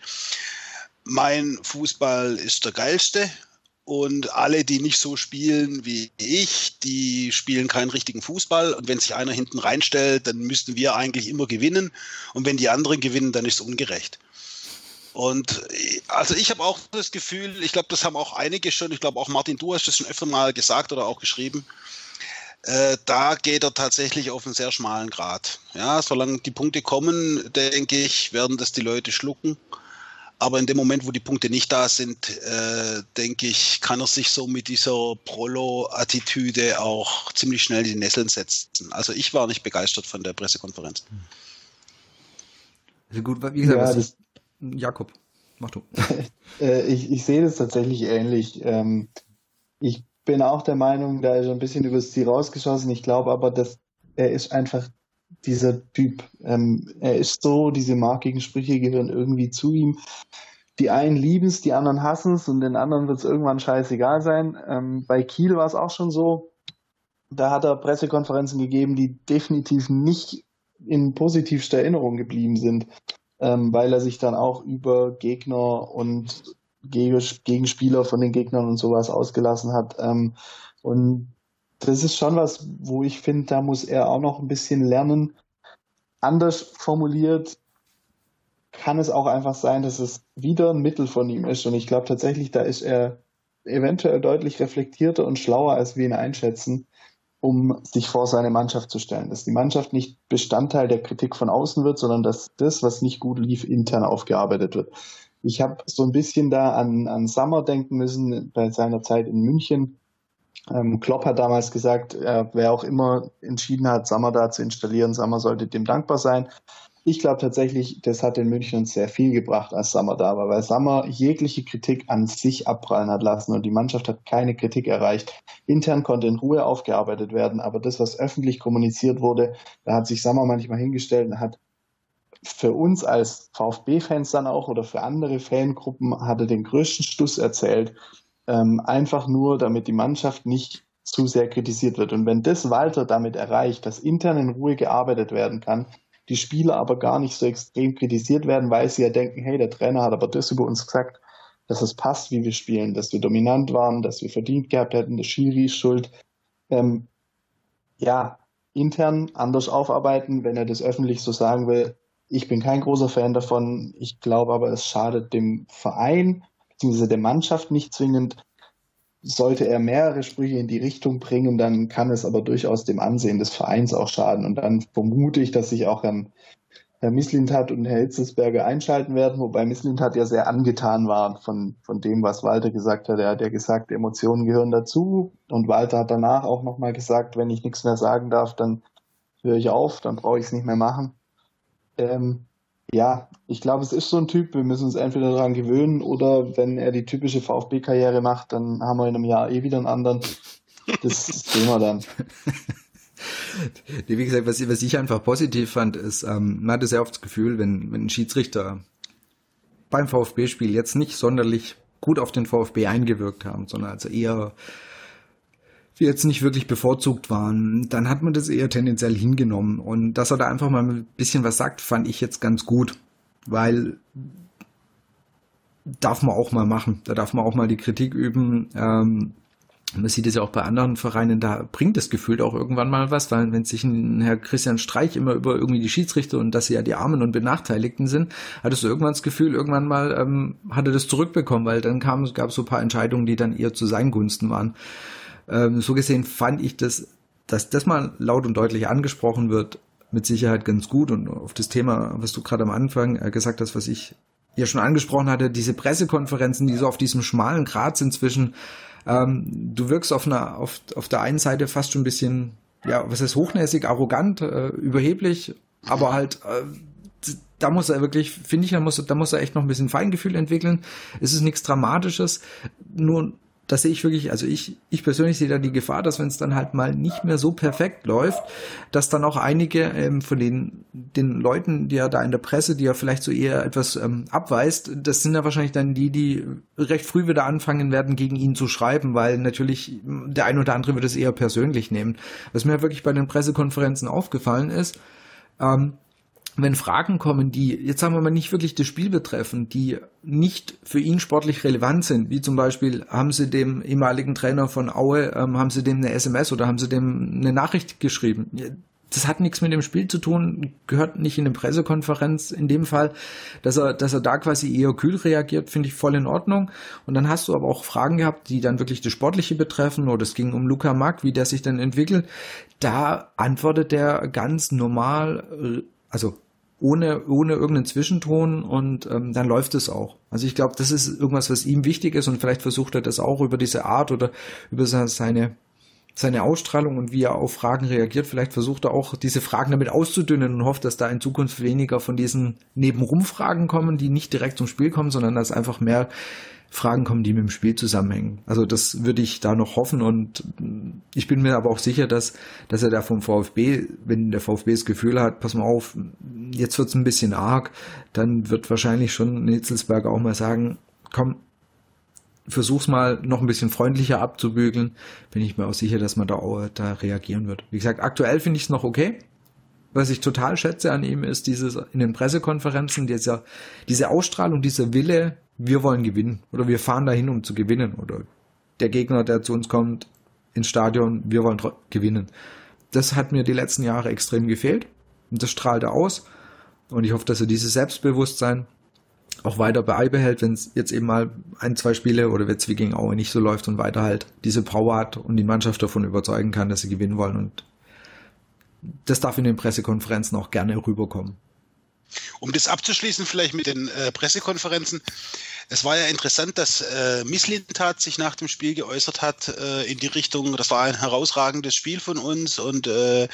mein Fußball ist der geilste und alle, die nicht so spielen wie ich, die spielen keinen richtigen Fußball. Und wenn sich einer hinten reinstellt, dann müssten wir eigentlich immer gewinnen. Und wenn die anderen gewinnen, dann ist es ungerecht. Und also ich habe auch das Gefühl, ich glaube, das haben auch einige schon, ich glaube auch Martin, du hast das schon öfter mal gesagt oder auch geschrieben, äh, da geht er tatsächlich auf einen sehr schmalen Grad. Ja, solange die Punkte kommen, denke ich, werden das die Leute schlucken. Aber in dem Moment, wo die Punkte nicht da sind, äh, denke ich, kann er sich so mit dieser Prolo-Attitüde auch ziemlich schnell in die Nesseln setzen. Also ich war nicht begeistert von der Pressekonferenz. Also gut, wie gesagt, ja, ich, Jakob, mach du. Äh, ich, ich sehe das tatsächlich ähnlich. Ähm, ich bin auch der Meinung, da ist er ein bisschen übers Ziel rausgeschossen. Ich glaube aber, dass er ist einfach dieser Typ. Ähm, er ist so, diese markigen Sprüche gehören irgendwie zu ihm. Die einen lieben es, die anderen hassen es und den anderen wird es irgendwann scheißegal sein. Ähm, bei Kiel war es auch schon so. Da hat er Pressekonferenzen gegeben, die definitiv nicht in positivster Erinnerung geblieben sind, ähm, weil er sich dann auch über Gegner und Gegenspieler von den Gegnern und sowas ausgelassen hat. Ähm, und das ist schon was, wo ich finde, da muss er auch noch ein bisschen lernen. Anders formuliert kann es auch einfach sein, dass es wieder ein Mittel von ihm ist. Und ich glaube tatsächlich, da ist er eventuell deutlich reflektierter und schlauer, als wir ihn einschätzen, um sich vor seine Mannschaft zu stellen. Dass die Mannschaft nicht Bestandteil der Kritik von außen wird, sondern dass das, was nicht gut lief, intern aufgearbeitet wird. Ich habe so ein bisschen da an, an Summer denken müssen bei seiner Zeit in München ähm, Klopp hat damals gesagt, äh, wer auch immer entschieden hat, Sammer da zu installieren, Sammer sollte dem dankbar sein. Ich glaube tatsächlich, das hat den München sehr viel gebracht, als Sammer da war, weil Sammer jegliche Kritik an sich abprallen hat lassen und die Mannschaft hat keine Kritik erreicht. Intern konnte in Ruhe aufgearbeitet werden, aber das, was öffentlich kommuniziert wurde, da hat sich Sammer manchmal hingestellt und hat für uns als VfB-Fans dann auch oder für andere Fangruppen hat er den größten Stuss erzählt ähm, einfach nur, damit die Mannschaft nicht zu sehr kritisiert wird. Und wenn das Walter damit erreicht, dass intern in Ruhe gearbeitet werden kann, die Spieler aber gar nicht so extrem kritisiert werden, weil sie ja denken, hey, der Trainer hat aber das über uns gesagt, dass es passt, wie wir spielen, dass wir dominant waren, dass wir verdient gehabt hätten, der Schiri ist schuld. Ähm, ja, intern anders aufarbeiten, wenn er das öffentlich so sagen will. Ich bin kein großer Fan davon. Ich glaube aber, es schadet dem Verein beziehungsweise der Mannschaft nicht zwingend. Sollte er mehrere Sprüche in die Richtung bringen, dann kann es aber durchaus dem Ansehen des Vereins auch schaden. Und dann vermute ich, dass sich auch Herrn, Herr Misslintat und Herr Hitzesberger einschalten werden, wobei Misslintat ja sehr angetan war von, von dem, was Walter gesagt hat. Er hat ja gesagt, Emotionen gehören dazu. Und Walter hat danach auch nochmal gesagt, wenn ich nichts mehr sagen darf, dann höre ich auf, dann brauche ich es nicht mehr machen. Ähm, ja, ich glaube, es ist so ein Typ, wir müssen uns entweder daran gewöhnen oder wenn er die typische VfB-Karriere macht, dann haben wir in einem Jahr eh wieder einen anderen. Das sehen wir dann. Wie gesagt, was, was ich einfach positiv fand, ist, ähm, man hatte sehr oft das Gefühl, wenn, wenn ein Schiedsrichter beim VfB-Spiel jetzt nicht sonderlich gut auf den VfB eingewirkt haben, sondern also eher jetzt nicht wirklich bevorzugt waren, dann hat man das eher tendenziell hingenommen. Und dass er da einfach mal ein bisschen was sagt, fand ich jetzt ganz gut, weil darf man auch mal machen. Da darf man auch mal die Kritik üben. Ähm, man sieht es ja auch bei anderen Vereinen, da bringt das Gefühl auch irgendwann mal was, weil wenn sich ein Herr Christian Streich immer über irgendwie die Schiedsrichter und dass sie ja die Armen und Benachteiligten sind, hattest du irgendwann das Gefühl, irgendwann mal ähm, hat er das zurückbekommen, weil dann kam, gab es so ein paar Entscheidungen, die dann eher zu seinen Gunsten waren. Ähm, so gesehen fand ich das, dass das mal laut und deutlich angesprochen wird, mit Sicherheit ganz gut. Und auf das Thema, was du gerade am Anfang äh, gesagt hast, was ich ja schon angesprochen hatte, diese Pressekonferenzen, die so auf diesem schmalen Grat sind zwischen, ähm, du wirkst auf einer, auf, auf der einen Seite fast schon ein bisschen ja, was heißt hochnäsig, arrogant, äh, überheblich, aber halt äh, da muss er wirklich, finde ich, da muss, da muss er echt noch ein bisschen Feingefühl entwickeln. Es ist nichts Dramatisches, nur da sehe ich wirklich, also ich, ich persönlich sehe da die Gefahr, dass wenn es dann halt mal nicht mehr so perfekt läuft, dass dann auch einige ähm, von den, den Leuten, die ja da in der Presse, die ja vielleicht so eher etwas ähm, abweist, das sind ja wahrscheinlich dann die, die recht früh wieder anfangen werden, gegen ihn zu schreiben, weil natürlich der ein oder andere wird es eher persönlich nehmen. Was mir wirklich bei den Pressekonferenzen aufgefallen ist, ähm, wenn Fragen kommen, die jetzt sagen wir mal nicht wirklich das Spiel betreffen, die nicht für ihn sportlich relevant sind, wie zum Beispiel haben sie dem ehemaligen Trainer von Aue, ähm, haben sie dem eine SMS oder haben sie dem eine Nachricht geschrieben. Das hat nichts mit dem Spiel zu tun, gehört nicht in eine Pressekonferenz in dem Fall, dass er, dass er da quasi eher kühl reagiert, finde ich voll in Ordnung. Und dann hast du aber auch Fragen gehabt, die dann wirklich das Sportliche betreffen, oder es ging um Luca Mack, wie der sich dann entwickelt. Da antwortet er ganz normal, also ohne, ohne irgendeinen Zwischenton und ähm, dann läuft es auch. Also ich glaube, das ist irgendwas, was ihm wichtig ist und vielleicht versucht er das auch über diese Art oder über seine, seine Ausstrahlung und wie er auf Fragen reagiert. Vielleicht versucht er auch diese Fragen damit auszudünnen und hofft, dass da in Zukunft weniger von diesen Nebenrum-Fragen kommen, die nicht direkt zum Spiel kommen, sondern dass einfach mehr Fragen kommen, die mit dem Spiel zusammenhängen. Also das würde ich da noch hoffen und ich bin mir aber auch sicher, dass, dass er da vom VfB, wenn der VfB das Gefühl hat, pass mal auf, jetzt wird's ein bisschen arg, dann wird wahrscheinlich schon Nitzelsberger auch mal sagen, komm, versuch's mal noch ein bisschen freundlicher abzubügeln, bin ich mir auch sicher, dass man da auch da reagieren wird. Wie gesagt, aktuell finde ich es noch okay. Was ich total schätze an ihm ist dieses in den Pressekonferenzen, dieser, diese Ausstrahlung, dieser Wille, wir wollen gewinnen oder wir fahren dahin, um zu gewinnen oder der Gegner, der zu uns kommt ins Stadion, wir wollen gewinnen. Das hat mir die letzten Jahre extrem gefehlt und das strahlt er aus und ich hoffe, dass er dieses Selbstbewusstsein auch weiter beibehält, wenn es jetzt eben mal ein, zwei Spiele oder wenn es wie gegen Aue nicht so läuft und weiter halt diese Power hat und die Mannschaft davon überzeugen kann, dass sie gewinnen wollen und das darf in den Pressekonferenzen auch gerne rüberkommen. Um das abzuschließen, vielleicht mit den äh, Pressekonferenzen. Es war ja interessant, dass äh, Misslintat sich nach dem Spiel geäußert hat äh, in die Richtung, das war ein herausragendes Spiel von uns und äh,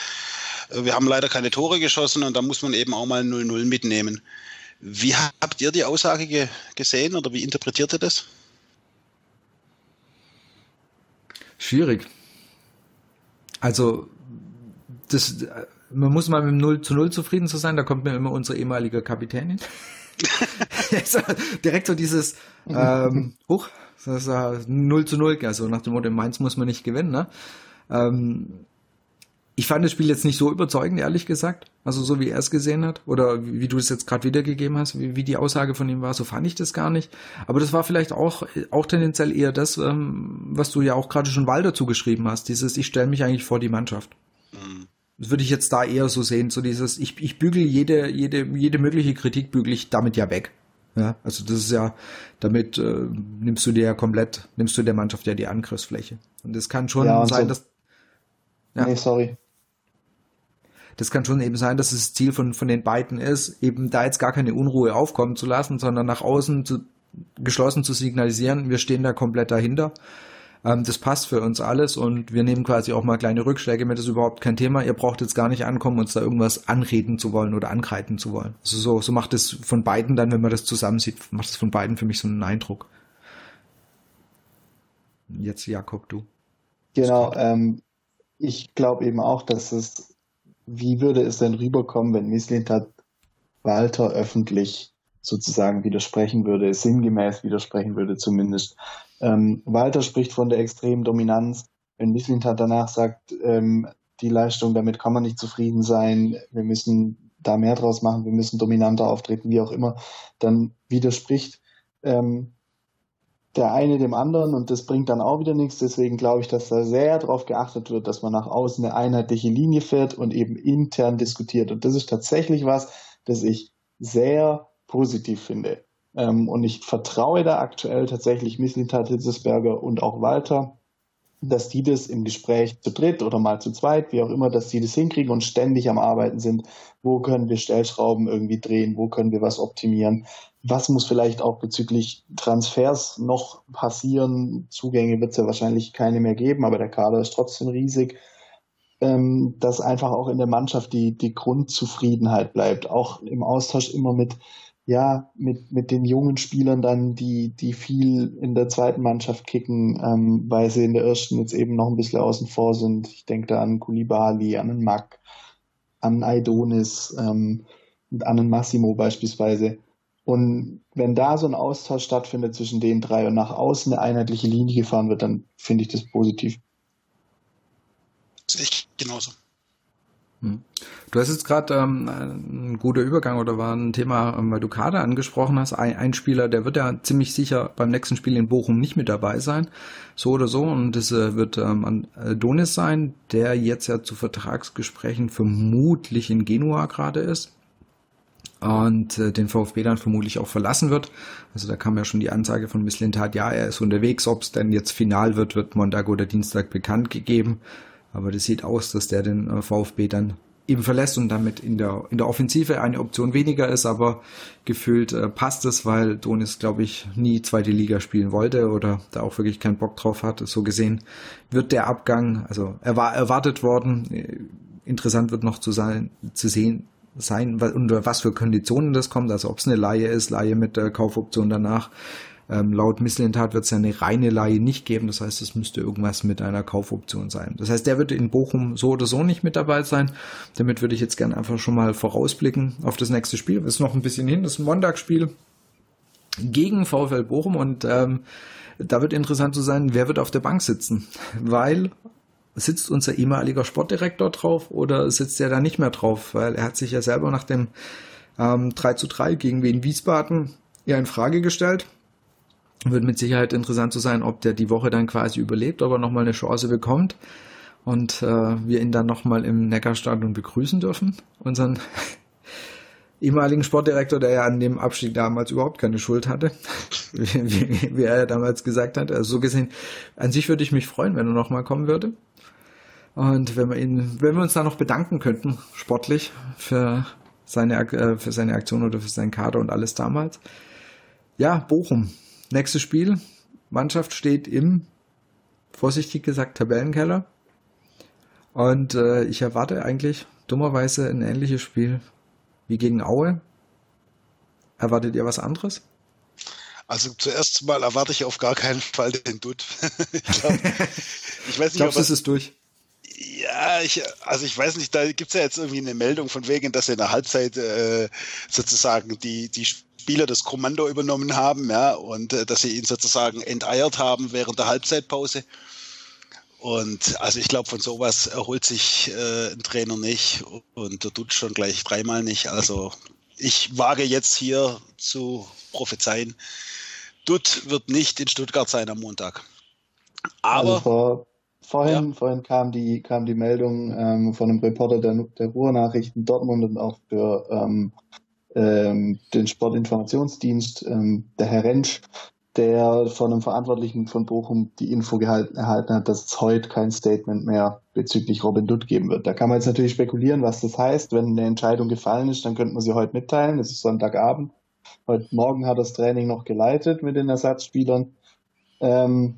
wir haben leider keine Tore geschossen und da muss man eben auch mal 0-0 mitnehmen. Wie habt ihr die Aussage ge gesehen oder wie interpretiert ihr das? Schwierig. Also, das, man muss mal mit dem 0 zu 0 zufrieden zu sein, da kommt mir immer unsere ehemalige Kapitänin. direkt so dieses ähm, hoch, das ist 0 zu 0, also nach dem Motto, in Mainz muss man nicht gewinnen, ne? Ähm, ich fand das Spiel jetzt nicht so überzeugend, ehrlich gesagt. Also so wie er es gesehen hat oder wie, wie du es jetzt gerade wiedergegeben hast, wie, wie, die Aussage von ihm war, so fand ich das gar nicht. Aber das war vielleicht auch auch tendenziell eher das, ähm, was du ja auch gerade schon Walder zugeschrieben hast. Dieses, ich stelle mich eigentlich vor die Mannschaft. Mhm. Das würde ich jetzt da eher so sehen, so dieses, ich, ich bügel jede, jede, jede mögliche Kritik bügel ich damit ja weg. Ja, also das ist ja, damit äh, nimmst du dir ja komplett, nimmst du der Mannschaft ja die Angriffsfläche. Und es kann schon ja, sein, so, dass. Ja, nee, sorry. Das kann schon eben sein, dass das Ziel von, von den beiden ist, eben da jetzt gar keine Unruhe aufkommen zu lassen, sondern nach außen zu, geschlossen zu signalisieren, wir stehen da komplett dahinter. Ähm, das passt für uns alles und wir nehmen quasi auch mal kleine Rückschläge mit, das ist überhaupt kein Thema. Ihr braucht jetzt gar nicht ankommen, uns da irgendwas anreden zu wollen oder ankreiden zu wollen. Also so, so macht es von beiden dann, wenn man das zusammen sieht, macht es von beiden für mich so einen Eindruck. Jetzt Jakob, du. Genau, ähm, ich glaube eben auch, dass es, wie würde es denn rüberkommen, wenn Mislintat Walter öffentlich sozusagen widersprechen würde, sinngemäß widersprechen würde zumindest. Ähm, Walter spricht von der extremen Dominanz. Wenn Mislintat danach sagt, ähm, die Leistung, damit kann man nicht zufrieden sein, wir müssen da mehr draus machen, wir müssen dominanter auftreten, wie auch immer, dann widerspricht ähm, der eine dem anderen und das bringt dann auch wieder nichts. Deswegen glaube ich, dass da sehr darauf geachtet wird, dass man nach außen eine einheitliche Linie fährt und eben intern diskutiert. Und das ist tatsächlich was, das ich sehr positiv finde. Ähm, und ich vertraue da aktuell tatsächlich Mislintat Hitzesberger und auch Walter, dass die das im Gespräch zu dritt oder mal zu zweit, wie auch immer, dass die das hinkriegen und ständig am Arbeiten sind. Wo können wir Stellschrauben irgendwie drehen? Wo können wir was optimieren? Was muss vielleicht auch bezüglich Transfers noch passieren? Zugänge wird es ja wahrscheinlich keine mehr geben, aber der Kader ist trotzdem riesig. ähm, dass einfach auch in der Mannschaft die, die Grundzufriedenheit bleibt. Auch im Austausch immer mit, ja, mit, mit den jungen Spielern dann, die, die viel in der zweiten Mannschaft kicken, ähm, weil sie in der ersten jetzt eben noch ein bisschen außen vor sind. Ich denke da an Kulibali, an den Mack, an Aidonis ähm, und an den Massimo beispielsweise. Und wenn da so ein Austausch stattfindet zwischen den drei und nach außen eine einheitliche Linie gefahren wird, dann finde ich das positiv. Sehe ich genauso. Hm. Du hast jetzt gerade ähm, ein guter Übergang oder war ein Thema, ähm, weil du Kader angesprochen hast. Ein, ein, Spieler, der wird ja ziemlich sicher beim nächsten Spiel in Bochum nicht mit dabei sein, so oder so. Und das äh, wird ähm, Donis sein, der jetzt ja zu Vertragsgesprächen vermutlich in Genua gerade ist und äh, den VfB dann vermutlich auch verlassen wird. Also da kam ja schon die Ansage von Miss Lintat, ja, er ist unterwegs. Ob es denn jetzt final wird, wird Montag oder Dienstag bekannt gegeben. Aber das sieht aus, dass der den äh, VfB dann eben verlässt und damit in der, in der Offensive eine Option weniger ist, aber gefühlt äh, passt es, weil Donis, glaube ich, nie zweite Liga spielen wollte oder da auch wirklich keinen Bock drauf hat. So gesehen wird der Abgang, also er war erwartet worden. Äh, interessant wird noch zu sein, zu sehen sein, unter was für Konditionen das kommt, also ob es eine Laie ist, Laie mit der Kaufoption danach, ähm, laut Misslintat wird es ja eine reine Laie nicht geben. Das heißt, es müsste irgendwas mit einer Kaufoption sein. Das heißt, der wird in Bochum so oder so nicht mit dabei sein. Damit würde ich jetzt gerne einfach schon mal vorausblicken auf das nächste Spiel. Das ist noch ein bisschen hin. Das ist ein Montagsspiel gegen VfL Bochum und ähm, da wird interessant zu sein, wer wird auf der Bank sitzen. Weil sitzt unser ehemaliger Sportdirektor drauf oder sitzt er da nicht mehr drauf? Weil er hat sich ja selber nach dem ähm, 3 zu 3 gegen Wien Wiesbaden ja in Frage gestellt wird mit Sicherheit interessant zu sein, ob der die Woche dann quasi überlebt, ob er nochmal eine Chance bekommt und äh, wir ihn dann nochmal im Neckarstadion begrüßen dürfen. Unseren ehemaligen Sportdirektor, der ja an dem Abstieg damals überhaupt keine Schuld hatte, wie, wie, er ja damals gesagt hat. Also so gesehen, an sich würde ich mich freuen, wenn er nochmal kommen würde. Und wenn wir ihn, wenn wir uns da noch bedanken könnten, sportlich, für seine, äh, für seine Aktion oder für seinen Kader und alles damals. Ja, Bochum. Nächstes Spiel. Mannschaft steht im, vorsichtig gesagt, Tabellenkeller. Und äh, ich erwarte eigentlich dummerweise ein ähnliches Spiel wie gegen Aue. Erwartet ihr was anderes? Also zuerst mal erwarte ich auf gar keinen Fall den Dutt. ich, glaub, ich weiß nicht, Glaubst du, es ist durch? Ja, ich, also ich weiß nicht, da gibt es ja jetzt irgendwie eine Meldung von wegen, dass in der Halbzeit äh, sozusagen die, die Spieler das Kommando übernommen haben, ja, und äh, dass sie ihn sozusagen enteiert haben während der Halbzeitpause. Und also ich glaube, von sowas erholt sich äh, ein Trainer nicht und der tut schon gleich dreimal nicht. Also ich wage jetzt hier zu prophezeien, Dutt wird nicht in Stuttgart sein am Montag. Aber also vor, vorhin, ja. vorhin kam die kam die Meldung ähm, von einem Reporter der, der Ruhrnachrichten Dortmund und auch für ähm, ähm, den Sportinformationsdienst, ähm, der Herr Rentsch, der von einem Verantwortlichen von Bochum die Info gehalten, erhalten hat, dass es heute kein Statement mehr bezüglich Robin Dutt geben wird. Da kann man jetzt natürlich spekulieren, was das heißt. Wenn eine Entscheidung gefallen ist, dann könnte man sie heute mitteilen. Es ist Sonntagabend. Heute Morgen hat das Training noch geleitet mit den Ersatzspielern. Ähm,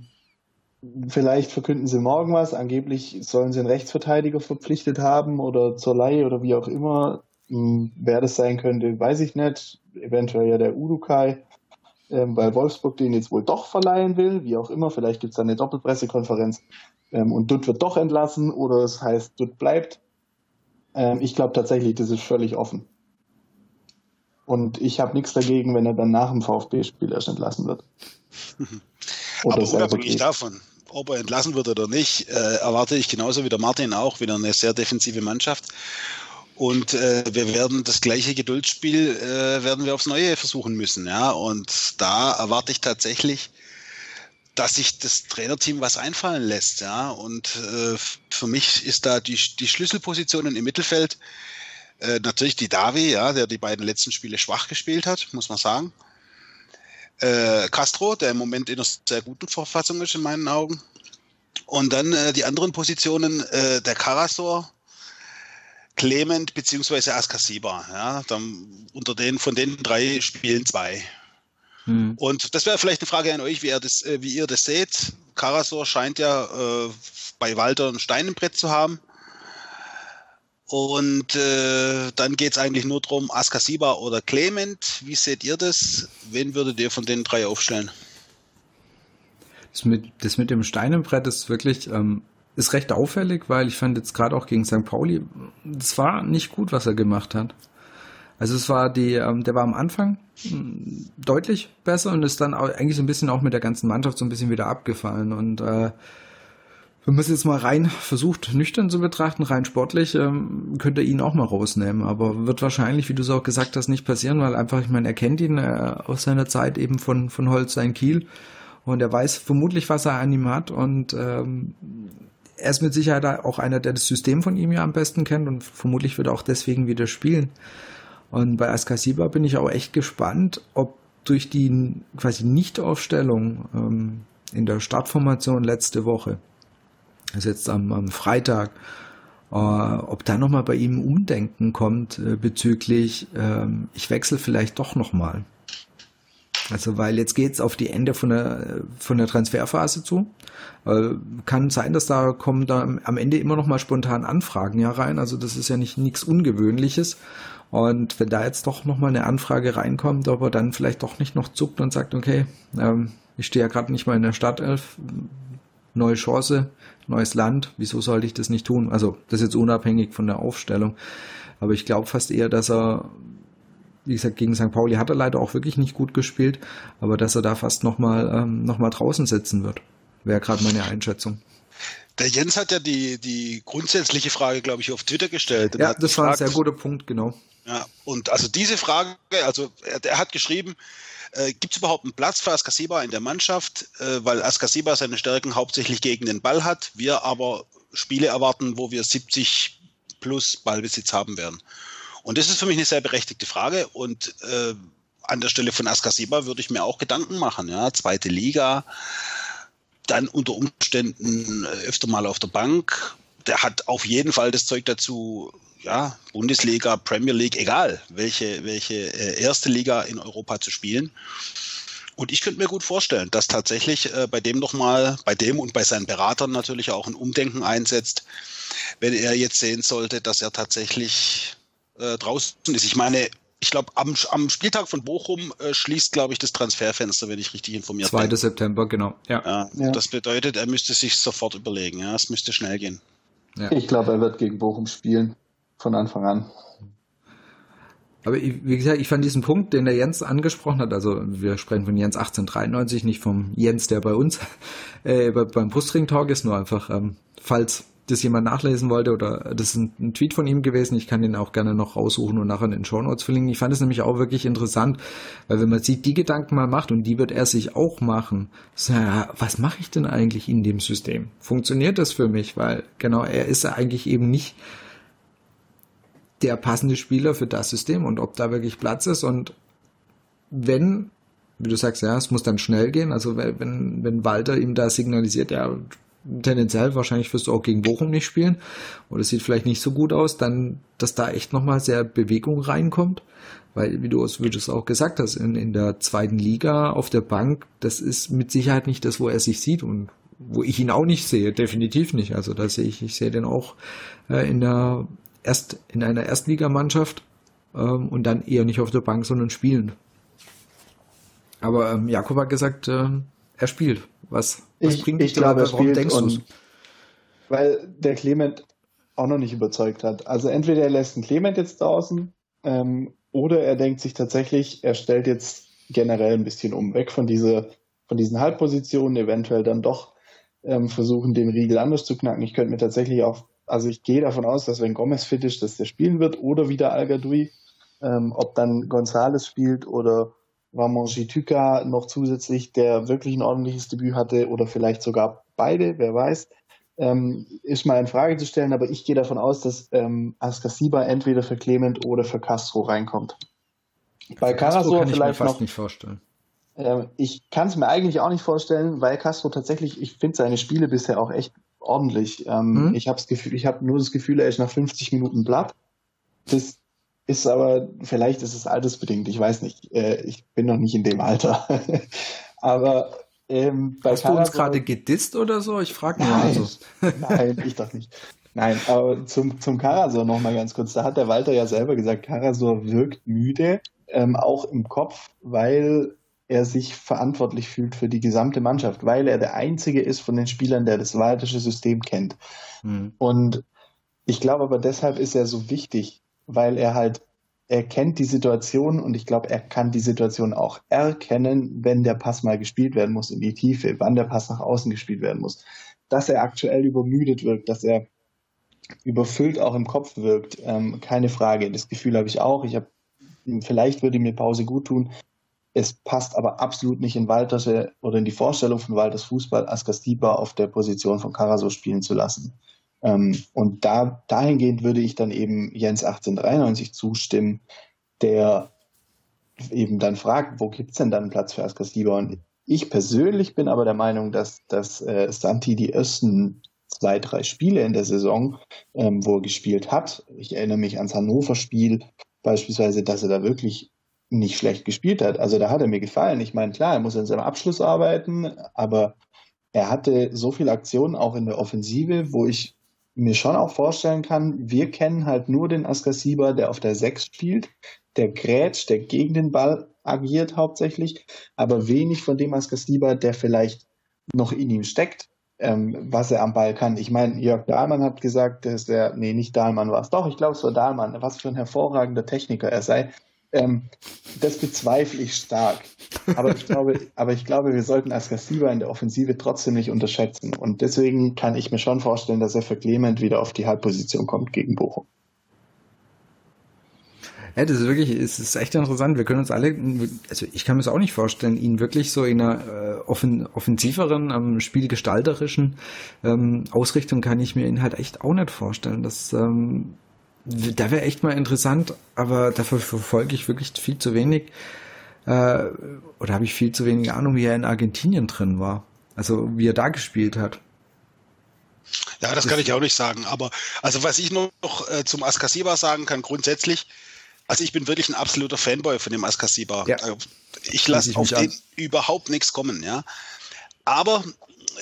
vielleicht verkünden sie morgen was. Angeblich sollen sie einen Rechtsverteidiger verpflichtet haben oder zur Leihe oder wie auch immer. Hm, wer das sein könnte, weiß ich nicht. Eventuell ja der Udukai, ähm, weil Wolfsburg den jetzt wohl doch verleihen will, wie auch immer. Vielleicht gibt es eine Doppelpressekonferenz ähm, und Dutt wird doch entlassen oder es heißt, Dutt bleibt. Ähm, ich glaube tatsächlich, das ist völlig offen. Und ich habe nichts dagegen, wenn er dann nach dem VfB-Spiel erst entlassen wird. Aber unabhängig davon, ob er entlassen wird oder nicht, äh, erwarte ich genauso wie der Martin auch wieder eine sehr defensive Mannschaft. Und äh, wir werden das gleiche Geduldsspiel äh, werden wir aufs Neue versuchen müssen, ja. Und da erwarte ich tatsächlich, dass sich das Trainerteam was einfallen lässt, ja. Und äh, für mich ist da die, die Schlüsselpositionen im Mittelfeld äh, natürlich die Davi, ja, der die beiden letzten Spiele schwach gespielt hat, muss man sagen. Äh, Castro, der im Moment in einer sehr guten Verfassung ist in meinen Augen. Und dann äh, die anderen Positionen, äh, der Karasor, Clement beziehungsweise Askasiba. Ja, dann unter den von den drei spielen zwei. Hm. Und das wäre vielleicht eine Frage an euch, wie, ihr das, äh, wie ihr das seht. Karasor scheint ja äh, bei Walter ein Stein im Brett zu haben. Und äh, dann geht es eigentlich nur darum, Askasiba oder Clement. Wie seht ihr das? Wen würdet ihr von den drei aufstellen? Das mit, das mit dem Steinenbrett ist wirklich ähm, ist recht auffällig, weil ich fand jetzt gerade auch gegen St. Pauli, das war nicht gut, was er gemacht hat. Also es war die, ähm, der war am Anfang hm, deutlich besser und ist dann eigentlich so ein bisschen auch mit der ganzen Mannschaft so ein bisschen wieder abgefallen. Und äh, man es jetzt mal rein versucht, nüchtern zu betrachten, rein sportlich, ähm, könnte ihn auch mal rausnehmen. Aber wird wahrscheinlich, wie du es auch gesagt hast, nicht passieren, weil einfach, ich meine, er kennt ihn äh, aus seiner Zeit eben von, von Holstein Kiel und er weiß vermutlich, was er an ihm hat und ähm, er ist mit Sicherheit auch einer, der das System von ihm ja am besten kennt und vermutlich wird er auch deswegen wieder spielen. Und bei Askasiba bin ich auch echt gespannt, ob durch die quasi Nichtaufstellung ähm, in der Startformation letzte Woche, also jetzt am, am Freitag, äh, ob da nochmal bei ihm Umdenken kommt äh, bezüglich, äh, ich wechsle vielleicht doch nochmal. Also weil jetzt geht's auf die Ende von der, von der Transferphase zu. Äh, kann sein, dass da kommen da am Ende immer noch mal spontan Anfragen ja rein. Also das ist ja nicht nichts Ungewöhnliches. Und wenn da jetzt doch noch mal eine Anfrage reinkommt, ob er dann vielleicht doch nicht noch zuckt und sagt, okay, ähm, ich stehe ja gerade nicht mal in der Startelf, neue Chance, neues Land, wieso sollte ich das nicht tun? Also das ist jetzt unabhängig von der Aufstellung. Aber ich glaube fast eher, dass er wie gesagt, gegen St. Pauli hat er leider auch wirklich nicht gut gespielt, aber dass er da fast nochmal ähm, noch draußen sitzen wird, wäre gerade meine Einschätzung. Der Jens hat ja die, die grundsätzliche Frage, glaube ich, auf Twitter gestellt. Ja, das war ein sehr guter Punkt, genau. Ja, und also diese Frage, also er, er hat geschrieben, äh, gibt es überhaupt einen Platz für Askasiba in der Mannschaft, äh, weil Askasiba seine Stärken hauptsächlich gegen den Ball hat, wir aber Spiele erwarten, wo wir 70 plus Ballbesitz haben werden. Und das ist für mich eine sehr berechtigte Frage. Und äh, an der Stelle von Askasiba würde ich mir auch Gedanken machen. Ja, zweite Liga, dann unter Umständen äh, öfter mal auf der Bank. Der hat auf jeden Fall das Zeug dazu, ja, Bundesliga, Premier League, egal welche, welche äh, erste Liga in Europa zu spielen. Und ich könnte mir gut vorstellen, dass tatsächlich äh, bei dem nochmal, bei dem und bei seinen Beratern natürlich auch ein Umdenken einsetzt, wenn er jetzt sehen sollte, dass er tatsächlich äh, draußen ist. Ich meine, ich glaube, am, am, Spieltag von Bochum äh, schließt, glaube ich, das Transferfenster, wenn ich richtig informiert 2. bin. 2. September, genau. Ja. Ja, ja. Das bedeutet, er müsste sich sofort überlegen. Ja, es müsste schnell gehen. Ja. Ich glaube, er wird gegen Bochum spielen. Von Anfang an. Aber wie gesagt, ich fand diesen Punkt, den der Jens angesprochen hat, also wir sprechen von Jens 1893, nicht vom Jens, der bei uns äh, beim Brustring Talk ist, nur einfach, ähm, falls das jemand nachlesen wollte oder das ist ein, ein, Tweet von ihm gewesen. Ich kann den auch gerne noch raussuchen und nachher in den Show Notes verlinken. Ich fand es nämlich auch wirklich interessant, weil wenn man sich die Gedanken mal macht und die wird er sich auch machen, so, ja, was mache ich denn eigentlich in dem System? Funktioniert das für mich? Weil genau, er ist eigentlich eben nicht der passende Spieler für das System und ob da wirklich Platz ist und wenn wie du sagst, ja, es muss dann schnell gehen. Also wenn, wenn Walter ihm da signalisiert, ja, tendenziell wahrscheinlich wirst du auch gegen Bochum nicht spielen oder es sieht vielleicht nicht so gut aus, dann, dass da echt nochmal sehr Bewegung reinkommt, weil, wie du, es auch gesagt hast, in, in der zweiten Liga auf der Bank, das ist mit Sicherheit nicht das, wo er sich sieht und wo ich ihn auch nicht sehe, definitiv nicht. Also da sehe ich, ich sehe den auch äh, in der erst in einer Erstligamannschaft ähm, und dann eher nicht auf der Bank, sondern spielend. Aber ähm, Jakob hat gesagt, äh, er spielt. Was, was ich, bringt ich glaube, er spielt denkst und, Weil der Clement auch noch nicht überzeugt hat. Also entweder er lässt den Clement jetzt draußen ähm, oder er denkt sich tatsächlich, er stellt jetzt generell ein bisschen um, weg von dieser, von diesen Halbpositionen, eventuell dann doch ähm, versuchen, den Riegel anders zu knacken. Ich könnte mir tatsächlich auch, also ich gehe davon aus, dass wenn Gomez fit ist, dass der spielen wird oder wieder al ähm, ob dann Gonzales spielt oder Ramon Gituka noch zusätzlich, der wirklich ein ordentliches Debüt hatte oder vielleicht sogar beide, wer weiß, ähm, ist mal in Frage zu stellen, aber ich gehe davon aus, dass ähm, Askasiba entweder für Clement oder für Castro reinkommt. Bei Castro kann ich mir fast noch, nicht vorstellen. Äh, ich kann es mir eigentlich auch nicht vorstellen, weil Castro tatsächlich, ich finde seine Spiele bisher auch echt ordentlich. Ähm, mhm. Ich habe hab nur das Gefühl, er ist nach 50 Minuten platt. Das ist aber, vielleicht ist es altersbedingt, ich weiß nicht. Äh, ich bin noch nicht in dem Alter. aber ähm, bei Hast Karasor, du uns gerade gedisst oder so? Ich frage mich nein, also. nein, ich doch nicht. Nein, aber zum, zum Karasor noch mal ganz kurz. Da hat der Walter ja selber gesagt, Karasor wirkt müde, ähm, auch im Kopf, weil er sich verantwortlich fühlt für die gesamte Mannschaft, weil er der Einzige ist von den Spielern, der das waltische System kennt. Mhm. Und ich glaube aber deshalb ist er so wichtig, weil er halt, er kennt die Situation und ich glaube, er kann die Situation auch erkennen, wenn der Pass mal gespielt werden muss in die Tiefe, wann der Pass nach außen gespielt werden muss. Dass er aktuell übermüdet wirkt, dass er überfüllt auch im Kopf wirkt, ähm, keine Frage. Das Gefühl habe ich auch. Ich habe, vielleicht würde mir Pause gut tun. Es passt aber absolut nicht in Waltersche oder in die Vorstellung von Walters Fußball, Askastiba auf der Position von Karaso spielen zu lassen. Ähm, und da, dahingehend würde ich dann eben Jens 1893 zustimmen, der eben dann fragt, wo gibt es denn dann Platz für Askastiba? Und ich persönlich bin aber der Meinung, dass, dass äh, Santi die ersten zwei, drei Spiele in der Saison, ähm, wo er gespielt hat. Ich erinnere mich ans Hannover-Spiel beispielsweise, dass er da wirklich nicht schlecht gespielt hat. Also da hat er mir gefallen. Ich meine, klar, er muss an seinem Abschluss arbeiten, aber er hatte so viel Aktionen auch in der Offensive, wo ich mir schon auch vorstellen kann, wir kennen halt nur den Askasiba, der auf der 6 spielt, der grätscht, der gegen den Ball agiert hauptsächlich, aber wenig von dem Askasiba, der vielleicht noch in ihm steckt ähm, was er am Ball kann. Ich meine, Jörg Dahlmann hat gesagt, dass er, nee, nicht Dahlmann war es, doch, ich glaube, es war Dahlmann, was für ein hervorragender Techniker er sei. Ähm, das bezweifle ich stark. Aber ich glaube, aber ich glaube, wir sollten Askasiba in der Offensive trotzdem nicht unterschätzen. Und deswegen kann ich mir schon vorstellen, dass er für Clement wieder auf die Halbposition kommt gegen Bochum. Ja, das ist wirklich, es ist echt interessant. Wir können uns alle, also ich kann mir es auch nicht vorstellen, ihn wirklich so in einer äh, offen, offensiveren, ähm, spielgestalterischen ähm, Ausrichtung kann ich mir ihn halt echt auch nicht vorstellen. Das, ähm, da wäre echt mal interessant, aber dafür verfolge ich wirklich viel zu wenig. Äh, oder habe ich viel zu wenig Ahnung, wie er in Argentinien drin war. Also wie er da gespielt hat. Ja, das kann ich auch nicht sagen. Aber also was ich noch äh, zum Askasiba sagen kann, grundsätzlich, also ich bin wirklich ein absoluter Fanboy von dem Askasiba. Ja. Ich lasse auf den an. überhaupt nichts kommen, ja. Aber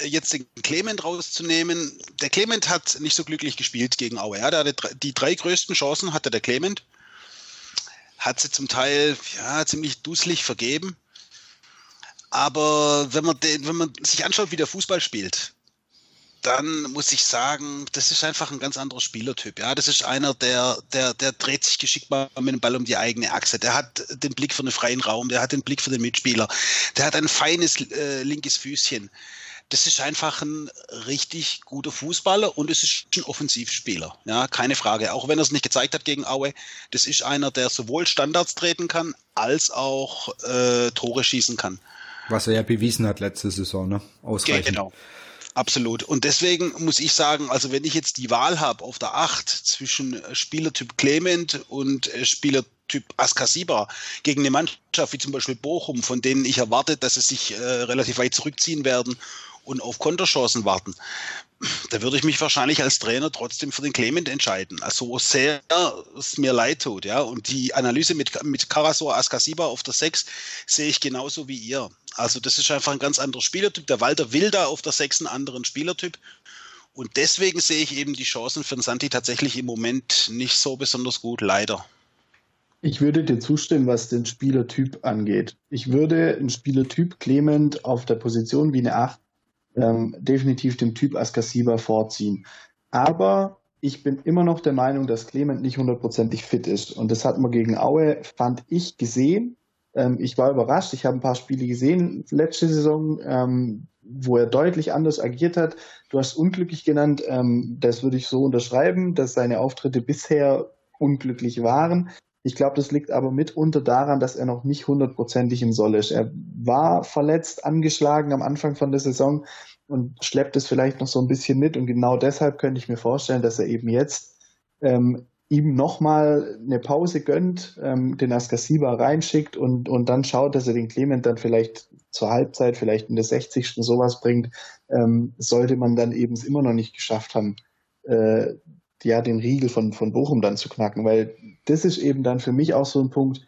jetzt den Clement rauszunehmen, der Clement hat nicht so glücklich gespielt gegen Aue. Ja, der die drei größten Chancen hatte der Clement. Hat sie zum Teil ja, ziemlich dusselig vergeben. Aber wenn man, den, wenn man sich anschaut, wie der Fußball spielt, dann muss ich sagen, das ist einfach ein ganz anderer Spielertyp. Ja, das ist einer, der, der, der dreht sich geschickt mal mit dem Ball um die eigene Achse. Der hat den Blick für den freien Raum, der hat den Blick für den Mitspieler, der hat ein feines äh, linkes Füßchen. Das ist einfach ein richtig guter Fußballer und es ist ein Offensivspieler. Ja, keine Frage. Auch wenn er es nicht gezeigt hat gegen Aue, das ist einer, der sowohl Standards treten kann, als auch äh, Tore schießen kann. Was er ja bewiesen hat letzte Saison, ne? Ausreichend. Genau. Absolut. Und deswegen muss ich sagen, also wenn ich jetzt die Wahl habe auf der 8 zwischen äh, Spielertyp Clement und äh, Spielertyp Askasiba gegen eine Mannschaft wie zum Beispiel Bochum, von denen ich erwarte, dass sie sich äh, relativ weit zurückziehen werden und auf Konterchancen warten, da würde ich mich wahrscheinlich als Trainer trotzdem für den Clement entscheiden. Also sehr es mir leid tut, ja. Und die Analyse mit, mit Karasor Askasiba auf der 6 sehe ich genauso wie ihr. Also das ist einfach ein ganz anderer Spielertyp. Der Walter will da auf der 6 einen anderen Spielertyp. Und deswegen sehe ich eben die Chancen für den Santi tatsächlich im Moment nicht so besonders gut, leider. Ich würde dir zustimmen, was den Spielertyp angeht. Ich würde einen Spielertyp Clement auf der Position wie eine 8 ähm, definitiv dem Typ Askasiba vorziehen. Aber ich bin immer noch der Meinung, dass Clement nicht hundertprozentig fit ist. Und das hat man gegen Aue, fand ich, gesehen. Ähm, ich war überrascht. Ich habe ein paar Spiele gesehen letzte Saison, ähm, wo er deutlich anders agiert hat. Du hast unglücklich genannt. Ähm, das würde ich so unterschreiben, dass seine Auftritte bisher unglücklich waren. Ich glaube, das liegt aber mitunter daran, dass er noch nicht hundertprozentig im Soll ist. Er war verletzt, angeschlagen am Anfang von der Saison und schleppt es vielleicht noch so ein bisschen mit. Und genau deshalb könnte ich mir vorstellen, dass er eben jetzt ähm, ihm nochmal eine Pause gönnt, ähm, den Askasiba reinschickt und, und dann schaut, dass er den Clement dann vielleicht zur Halbzeit, vielleicht in der 60. sowas bringt, ähm, sollte man dann eben es immer noch nicht geschafft haben, äh, ja, den Riegel von, von Bochum dann zu knacken, weil das ist eben dann für mich auch so ein Punkt,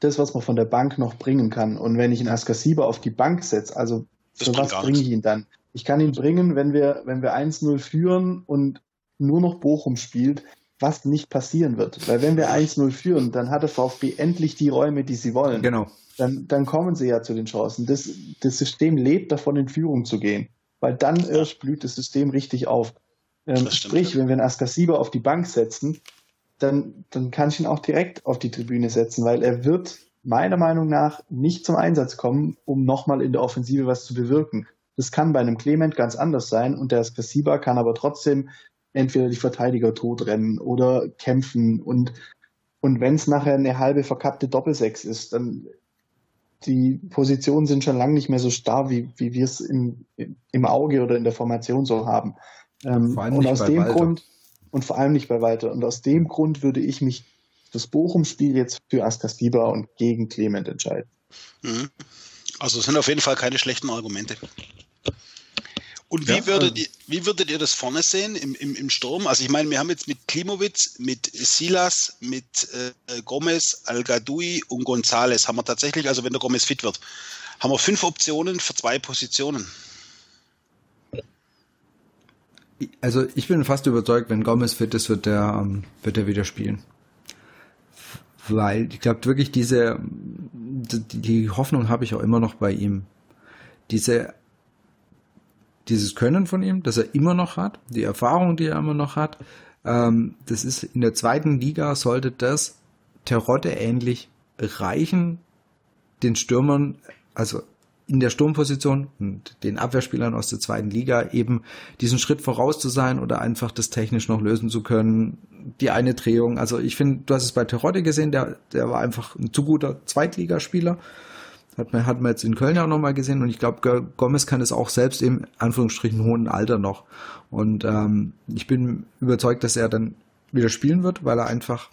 das, was man von der Bank noch bringen kann. Und wenn ich einen Askasiba auf die Bank setze, also für was bringe ich ihn dann? Ich kann ihn bringen, wenn wir, wenn wir 1-0 führen und nur noch Bochum spielt, was nicht passieren wird. Weil wenn wir 1-0 führen, dann hat der VfB endlich die Räume, die sie wollen. Genau. Dann, dann kommen sie ja zu den Chancen. Das, das System lebt davon, in Führung zu gehen. Weil dann erst blüht das System richtig auf. Ähm, sprich, wenn wir einen Askasiba auf die Bank setzen, dann, dann kann ich ihn auch direkt auf die Tribüne setzen, weil er wird meiner Meinung nach nicht zum Einsatz kommen, um nochmal in der Offensive was zu bewirken. Das kann bei einem Clement ganz anders sein und der Askasiba kann aber trotzdem entweder die Verteidiger totrennen oder kämpfen und und wenn es nachher eine halbe verkappte Doppelsechs ist, dann die Positionen sind schon lange nicht mehr so starr, wie, wie wir es im, im Auge oder in der Formation so haben. Ähm, und aus dem Walter. Grund, und vor allem nicht bei Walter, und aus dem Grund würde ich mich das Bochum-Spiel jetzt für Askasiba und gegen Clement entscheiden. Mhm. Also es sind auf jeden Fall keine schlechten Argumente. Und wie, ja, würdet, ihr, wie würdet ihr das vorne sehen im, im, im Sturm? Also ich meine, wir haben jetzt mit Klimowitz, mit Silas, mit äh, Gomez, al und Gonzales haben wir tatsächlich, also wenn der Gomez fit wird, haben wir fünf Optionen für zwei Positionen. Also ich bin fast überzeugt, wenn Gomez fit ist, wird er, ähm, wird er wieder spielen. Weil ich glaube wirklich diese, die, Hoffnung habe ich auch immer noch bei ihm. Diese dieses Können von ihm, das er immer noch hat, die Erfahrung, die er immer noch hat, ähm, das ist in der zweiten Liga sollte das Terodde ähnlich reichen, den Stürmern, also in der Sturmposition und den Abwehrspielern aus der zweiten Liga eben diesen Schritt voraus zu sein oder einfach das technisch noch lösen zu können. Die eine Drehung, also ich finde, du hast es bei Terodde gesehen, der, der war einfach ein zu guter Zweitligaspieler. Hat man, hat man jetzt in Köln ja auch nochmal gesehen und ich glaube, Gomez kann es auch selbst im Anführungsstrichen hohen Alter noch. Und ähm, ich bin überzeugt, dass er dann wieder spielen wird, weil er einfach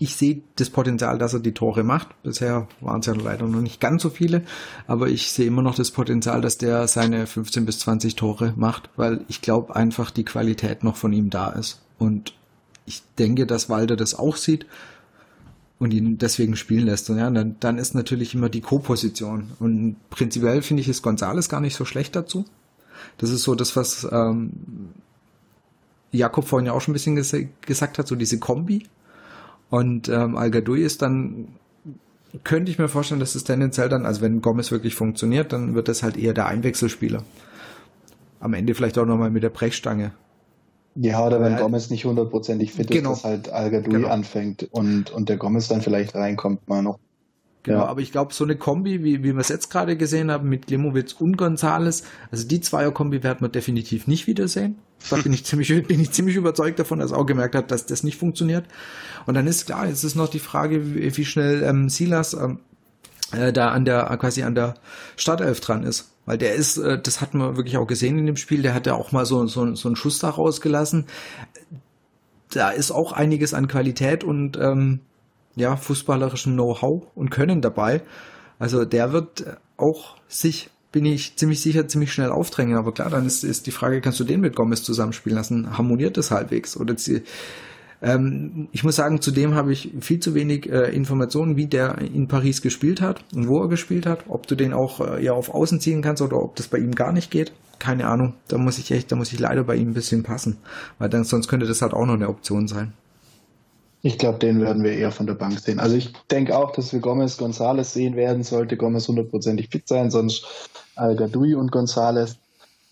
ich sehe das Potenzial, dass er die Tore macht. Bisher waren es ja leider noch nicht ganz so viele, aber ich sehe immer noch das Potenzial, dass der seine 15 bis 20 Tore macht, weil ich glaube einfach die Qualität noch von ihm da ist. Und ich denke, dass Walter das auch sieht und ihn deswegen spielen lässt. Und ja, dann, dann ist natürlich immer die Co-Position. Und prinzipiell finde ich es Gonzales gar nicht so schlecht dazu. Das ist so das, was ähm, Jakob vorhin ja auch schon ein bisschen ges gesagt hat, so diese Kombi. Und ähm, al ist dann, könnte ich mir vorstellen, dass es tendenziell dann, also wenn Gomez wirklich funktioniert, dann wird das halt eher der Einwechselspieler. Am Ende vielleicht auch nochmal mit der Brechstange. Ja, oder wenn Gomez nicht hundertprozentig fit genau. ist, dass halt Al genau. anfängt und, und der Gomez dann vielleicht reinkommt mal noch. Genau, ja. aber ich glaube, so eine Kombi, wie, wie wir es jetzt gerade gesehen haben, mit Klimowitz und Gonzales, also die Zweier-Kombi werden wir definitiv nicht wiedersehen. Da bin ich ziemlich, bin ich ziemlich überzeugt davon, dass er auch gemerkt hat, dass das nicht funktioniert. Und dann ist klar, jetzt ist noch die Frage, wie, wie schnell ähm, Silas ähm, äh, da an der, quasi an der Startelf dran ist. Weil der ist, äh, das hat man wirklich auch gesehen in dem Spiel, der hat ja auch mal so, so, so einen Schuss da rausgelassen. Da ist auch einiges an Qualität und ähm, ja, fußballerischem Know-how und Können dabei. Also der wird auch sich, bin ich ziemlich sicher, ziemlich schnell aufdrängen. Aber klar, dann ist, ist die Frage, kannst du den mit Gomez zusammenspielen lassen? Harmoniert das halbwegs? Oder die, ähm, ich muss sagen, zudem habe ich viel zu wenig äh, Informationen, wie der in Paris gespielt hat und wo er gespielt hat. Ob du den auch äh, ja auf Außen ziehen kannst oder ob das bei ihm gar nicht geht. Keine Ahnung. Da muss ich echt, da muss ich leider bei ihm ein bisschen passen. Weil dann, sonst könnte das halt auch noch eine Option sein. Ich glaube, den werden wir eher von der Bank sehen. Also ich denke auch, dass wir Gomez González sehen werden, sollte Gomez hundertprozentig fit sein, sonst Al Gadoui und González.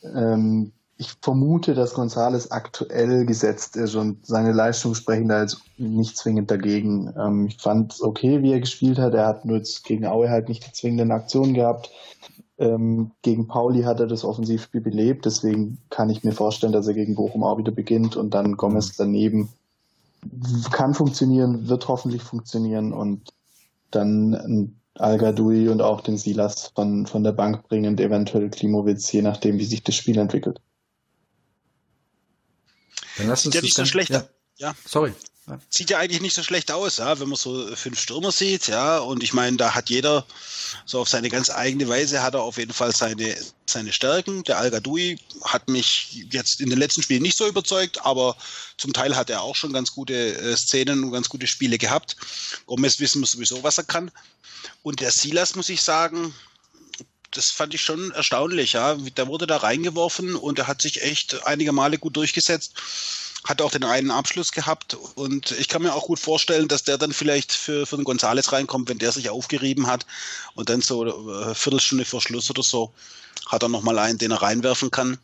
Ähm, ich vermute, dass González aktuell gesetzt ist und seine Leistungen sprechen da jetzt nicht zwingend dagegen. Ähm, ich fand es okay, wie er gespielt hat. Er hat nur jetzt gegen Aue halt nicht die zwingenden Aktionen gehabt. Ähm, gegen Pauli hat er das Offensivspiel belebt, deswegen kann ich mir vorstellen, dass er gegen Bochum auch wieder beginnt und dann Gomez daneben kann funktionieren, wird hoffentlich funktionieren und dann al und auch den Silas von, von der Bank bringend, eventuell Klimowitz, je nachdem, wie sich das Spiel entwickelt. Dann lass uns Sieht ja nicht so schlecht. Ja. ja. Sorry. Sieht ja eigentlich nicht so schlecht aus, ja, wenn man so fünf Stürmer sieht, ja. Und ich meine, da hat jeder so auf seine ganz eigene Weise hat er auf jeden Fall seine, seine Stärken. Der Al Gadoui hat mich jetzt in den letzten Spielen nicht so überzeugt, aber zum Teil hat er auch schon ganz gute äh, Szenen und ganz gute Spiele gehabt. Gomez wissen wir sowieso, was er kann. Und der Silas, muss ich sagen, das fand ich schon erstaunlich, ja. Der wurde da reingeworfen und er hat sich echt einige Male gut durchgesetzt. Hat auch den einen Abschluss gehabt und ich kann mir auch gut vorstellen, dass der dann vielleicht für, für den Gonzales reinkommt, wenn der sich aufgerieben hat und dann so eine äh, Viertelstunde vor Schluss oder so hat er nochmal einen, den er reinwerfen kann.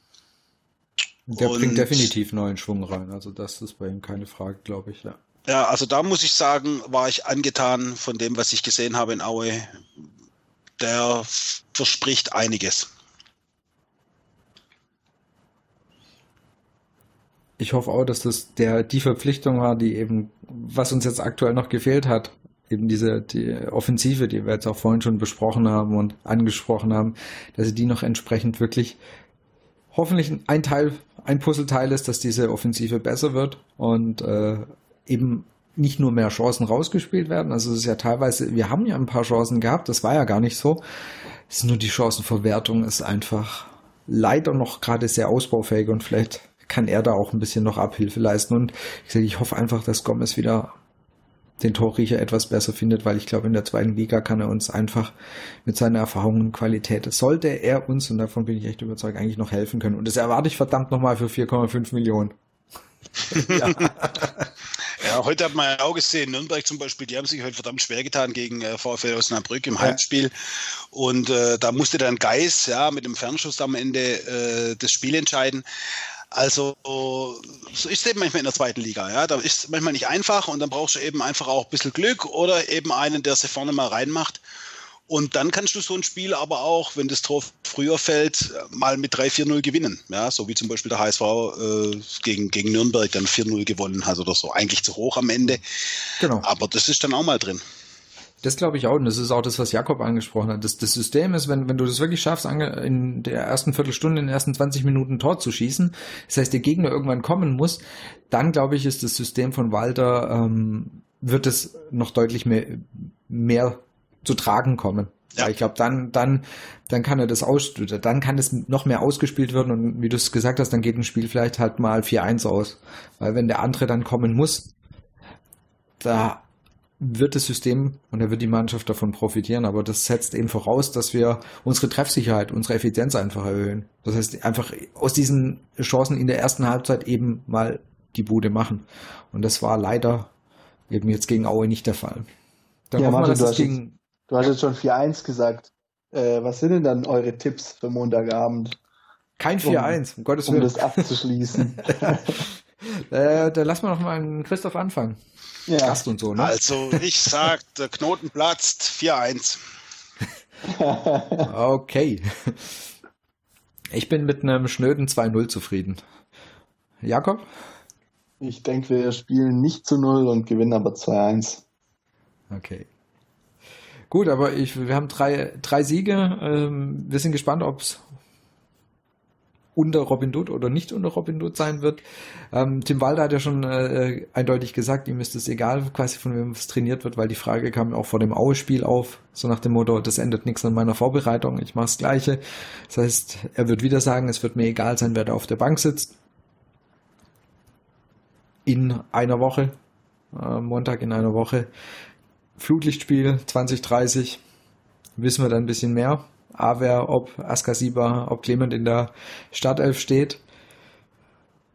Der und, bringt definitiv neuen Schwung rein, also das ist bei ihm keine Frage, glaube ich, ja. Ja, also da muss ich sagen, war ich angetan von dem, was ich gesehen habe in Aue. Der verspricht einiges. Ich hoffe auch, dass das der die Verpflichtung war, die eben, was uns jetzt aktuell noch gefehlt hat, eben diese die Offensive, die wir jetzt auch vorhin schon besprochen haben und angesprochen haben, dass sie die noch entsprechend wirklich hoffentlich ein Teil, ein Puzzleteil ist, dass diese Offensive besser wird und äh, eben nicht nur mehr Chancen rausgespielt werden. Also es ist ja teilweise, wir haben ja ein paar Chancen gehabt, das war ja gar nicht so. Es ist nur die Chancenverwertung ist einfach leider noch gerade sehr ausbaufähig und vielleicht kann er da auch ein bisschen noch Abhilfe leisten. Und ich sage, ich hoffe einfach, dass Gomez wieder den Torriecher etwas besser findet, weil ich glaube, in der zweiten Liga kann er uns einfach mit seiner Erfahrung und Qualität, sollte er uns, und davon bin ich echt überzeugt, eigentlich noch helfen können. Und das erwarte ich verdammt nochmal für 4,5 Millionen. ja. ja, heute hat man ja auch gesehen, Nürnberg zum Beispiel, die haben sich heute verdammt schwer getan gegen äh, VfL Osnabrück im ja. Heimspiel. Und äh, da musste dann Geis ja mit dem Fernschuss am Ende äh, das Spiel entscheiden. Also so ist es eben manchmal in der zweiten Liga. Ja, da ist es manchmal nicht einfach und dann brauchst du eben einfach auch ein bisschen Glück oder eben einen, der sie vorne mal reinmacht. Und dann kannst du so ein Spiel aber auch, wenn das Tor früher fällt, mal mit 3-4-0 gewinnen. Ja, so wie zum Beispiel der HSV äh, gegen, gegen Nürnberg dann 4-0 gewonnen hat oder so. Eigentlich zu hoch am Ende. Genau. Aber das ist dann auch mal drin. Das glaube ich auch. Und das ist auch das, was Jakob angesprochen hat. Das, das System ist, wenn, wenn du das wirklich schaffst, in der ersten Viertelstunde, in den ersten 20 Minuten Tor zu schießen, das heißt, der Gegner irgendwann kommen muss, dann glaube ich, ist das System von Walter, ähm, wird es noch deutlich mehr, mehr zu tragen kommen. Ja. Ich glaube, dann, dann, dann kann er das aus, dann kann es noch mehr ausgespielt werden und wie du es gesagt hast, dann geht ein Spiel vielleicht halt mal 4-1 aus. Weil wenn der andere dann kommen muss, da wird das System und da wird die Mannschaft davon profitieren, aber das setzt eben voraus, dass wir unsere Treffsicherheit, unsere Effizienz einfach erhöhen. Das heißt, einfach aus diesen Chancen in der ersten Halbzeit eben mal die Bude machen. Und das war leider eben jetzt gegen Aue nicht der Fall. Dann ja, Martin, wir, du, hast gegen... jetzt, du hast jetzt schon 4-1 gesagt. Äh, was sind denn dann eure Tipps für Montagabend? Kein 4-1, um, um Gottes Willen. Um das abzuschließen. äh, da lassen wir noch mal einen Christoph anfangen. Ja. Gast und so, ne? Also ich sag, der Knoten platzt 4-1. okay. Ich bin mit einem schnöden 2-0 zufrieden. Jakob? Ich denke, wir spielen nicht zu 0 und gewinnen aber 2-1. Okay. Gut, aber ich, wir haben drei, drei Siege. Ähm, wir sind gespannt, ob es unter Robin Hood oder nicht unter Robin Hood sein wird. Ähm, Tim Walder hat ja schon äh, eindeutig gesagt, ihm ist es egal, quasi von wem es trainiert wird, weil die Frage kam auch vor dem Aue-Spiel auf, so nach dem Motto, das ändert nichts an meiner Vorbereitung, ich mache das Gleiche. Das heißt, er wird wieder sagen, es wird mir egal sein, wer da auf der Bank sitzt. In einer Woche, äh, Montag in einer Woche, Flutlichtspiel 2030, wissen wir dann ein bisschen mehr. Aver, ob Askasiba, ob Clement in der Startelf steht.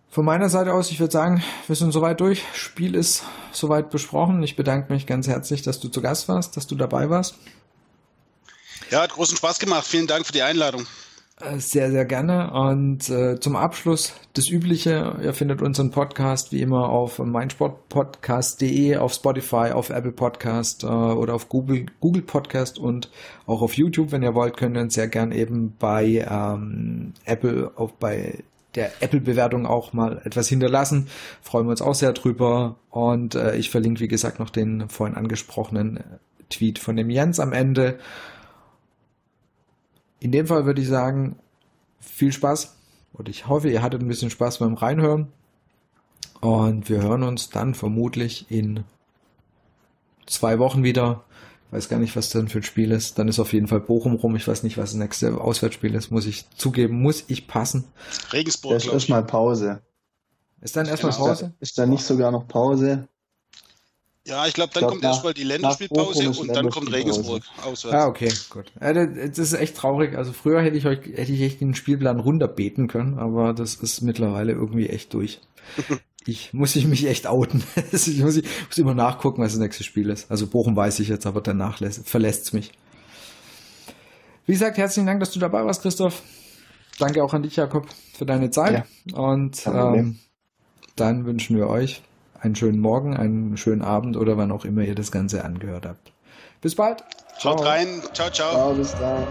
Von meiner Seite aus, ich würde sagen, wir sind soweit durch. Spiel ist soweit besprochen. Ich bedanke mich ganz herzlich, dass du zu Gast warst, dass du dabei warst. Ja, hat großen Spaß gemacht. Vielen Dank für die Einladung. Äh, sehr, sehr gerne. Und äh, zum Abschluss das Übliche. Ihr findet unseren Podcast wie immer auf meinsportpodcast.de, auf Spotify, auf Apple Podcast äh, oder auf Google, Google Podcast und auch auf YouTube. Wenn ihr wollt, könnt ihr uns sehr gern eben bei ähm, Apple, auch bei der Apple-Bewertung auch mal etwas hinterlassen. Freuen wir uns auch sehr drüber. Und äh, ich verlinke, wie gesagt, noch den vorhin angesprochenen Tweet von dem Jens am Ende. In dem Fall würde ich sagen, viel Spaß und ich hoffe, ihr hattet ein bisschen Spaß beim Reinhören. Und wir hören uns dann vermutlich in zwei Wochen wieder. Ich weiß gar nicht, was dann für ein Spiel ist. Dann ist auf jeden Fall Bochum rum. Ich weiß nicht, was das nächste Auswärtsspiel ist. Muss ich zugeben, muss ich passen. Regensburg. Das ist erstmal Pause. Ist dann erstmal Pause? Ist da nicht sogar noch Pause? Ja, ich glaube, dann glaub, kommt erstmal die Länderspielpause und dann kommt Regensburg auswärts. Ah, okay, gut. Das ist echt traurig. Also früher hätte ich euch, hätte ich echt den Spielplan runterbeten können, aber das ist mittlerweile irgendwie echt durch. ich muss ich mich echt outen. ich muss, ich muss immer nachgucken, was das nächste Spiel ist. Also Bochum weiß ich jetzt, aber danach verlässt es mich. Wie gesagt, herzlichen Dank, dass du dabei warst, Christoph. Danke auch an dich, Jakob, für deine Zeit. Ja. Und ähm, dann wünschen wir euch einen schönen Morgen, einen schönen Abend oder wann auch immer ihr das Ganze angehört habt. Bis bald. Schaut rein. Ciao, ciao. Ciao, bis dann.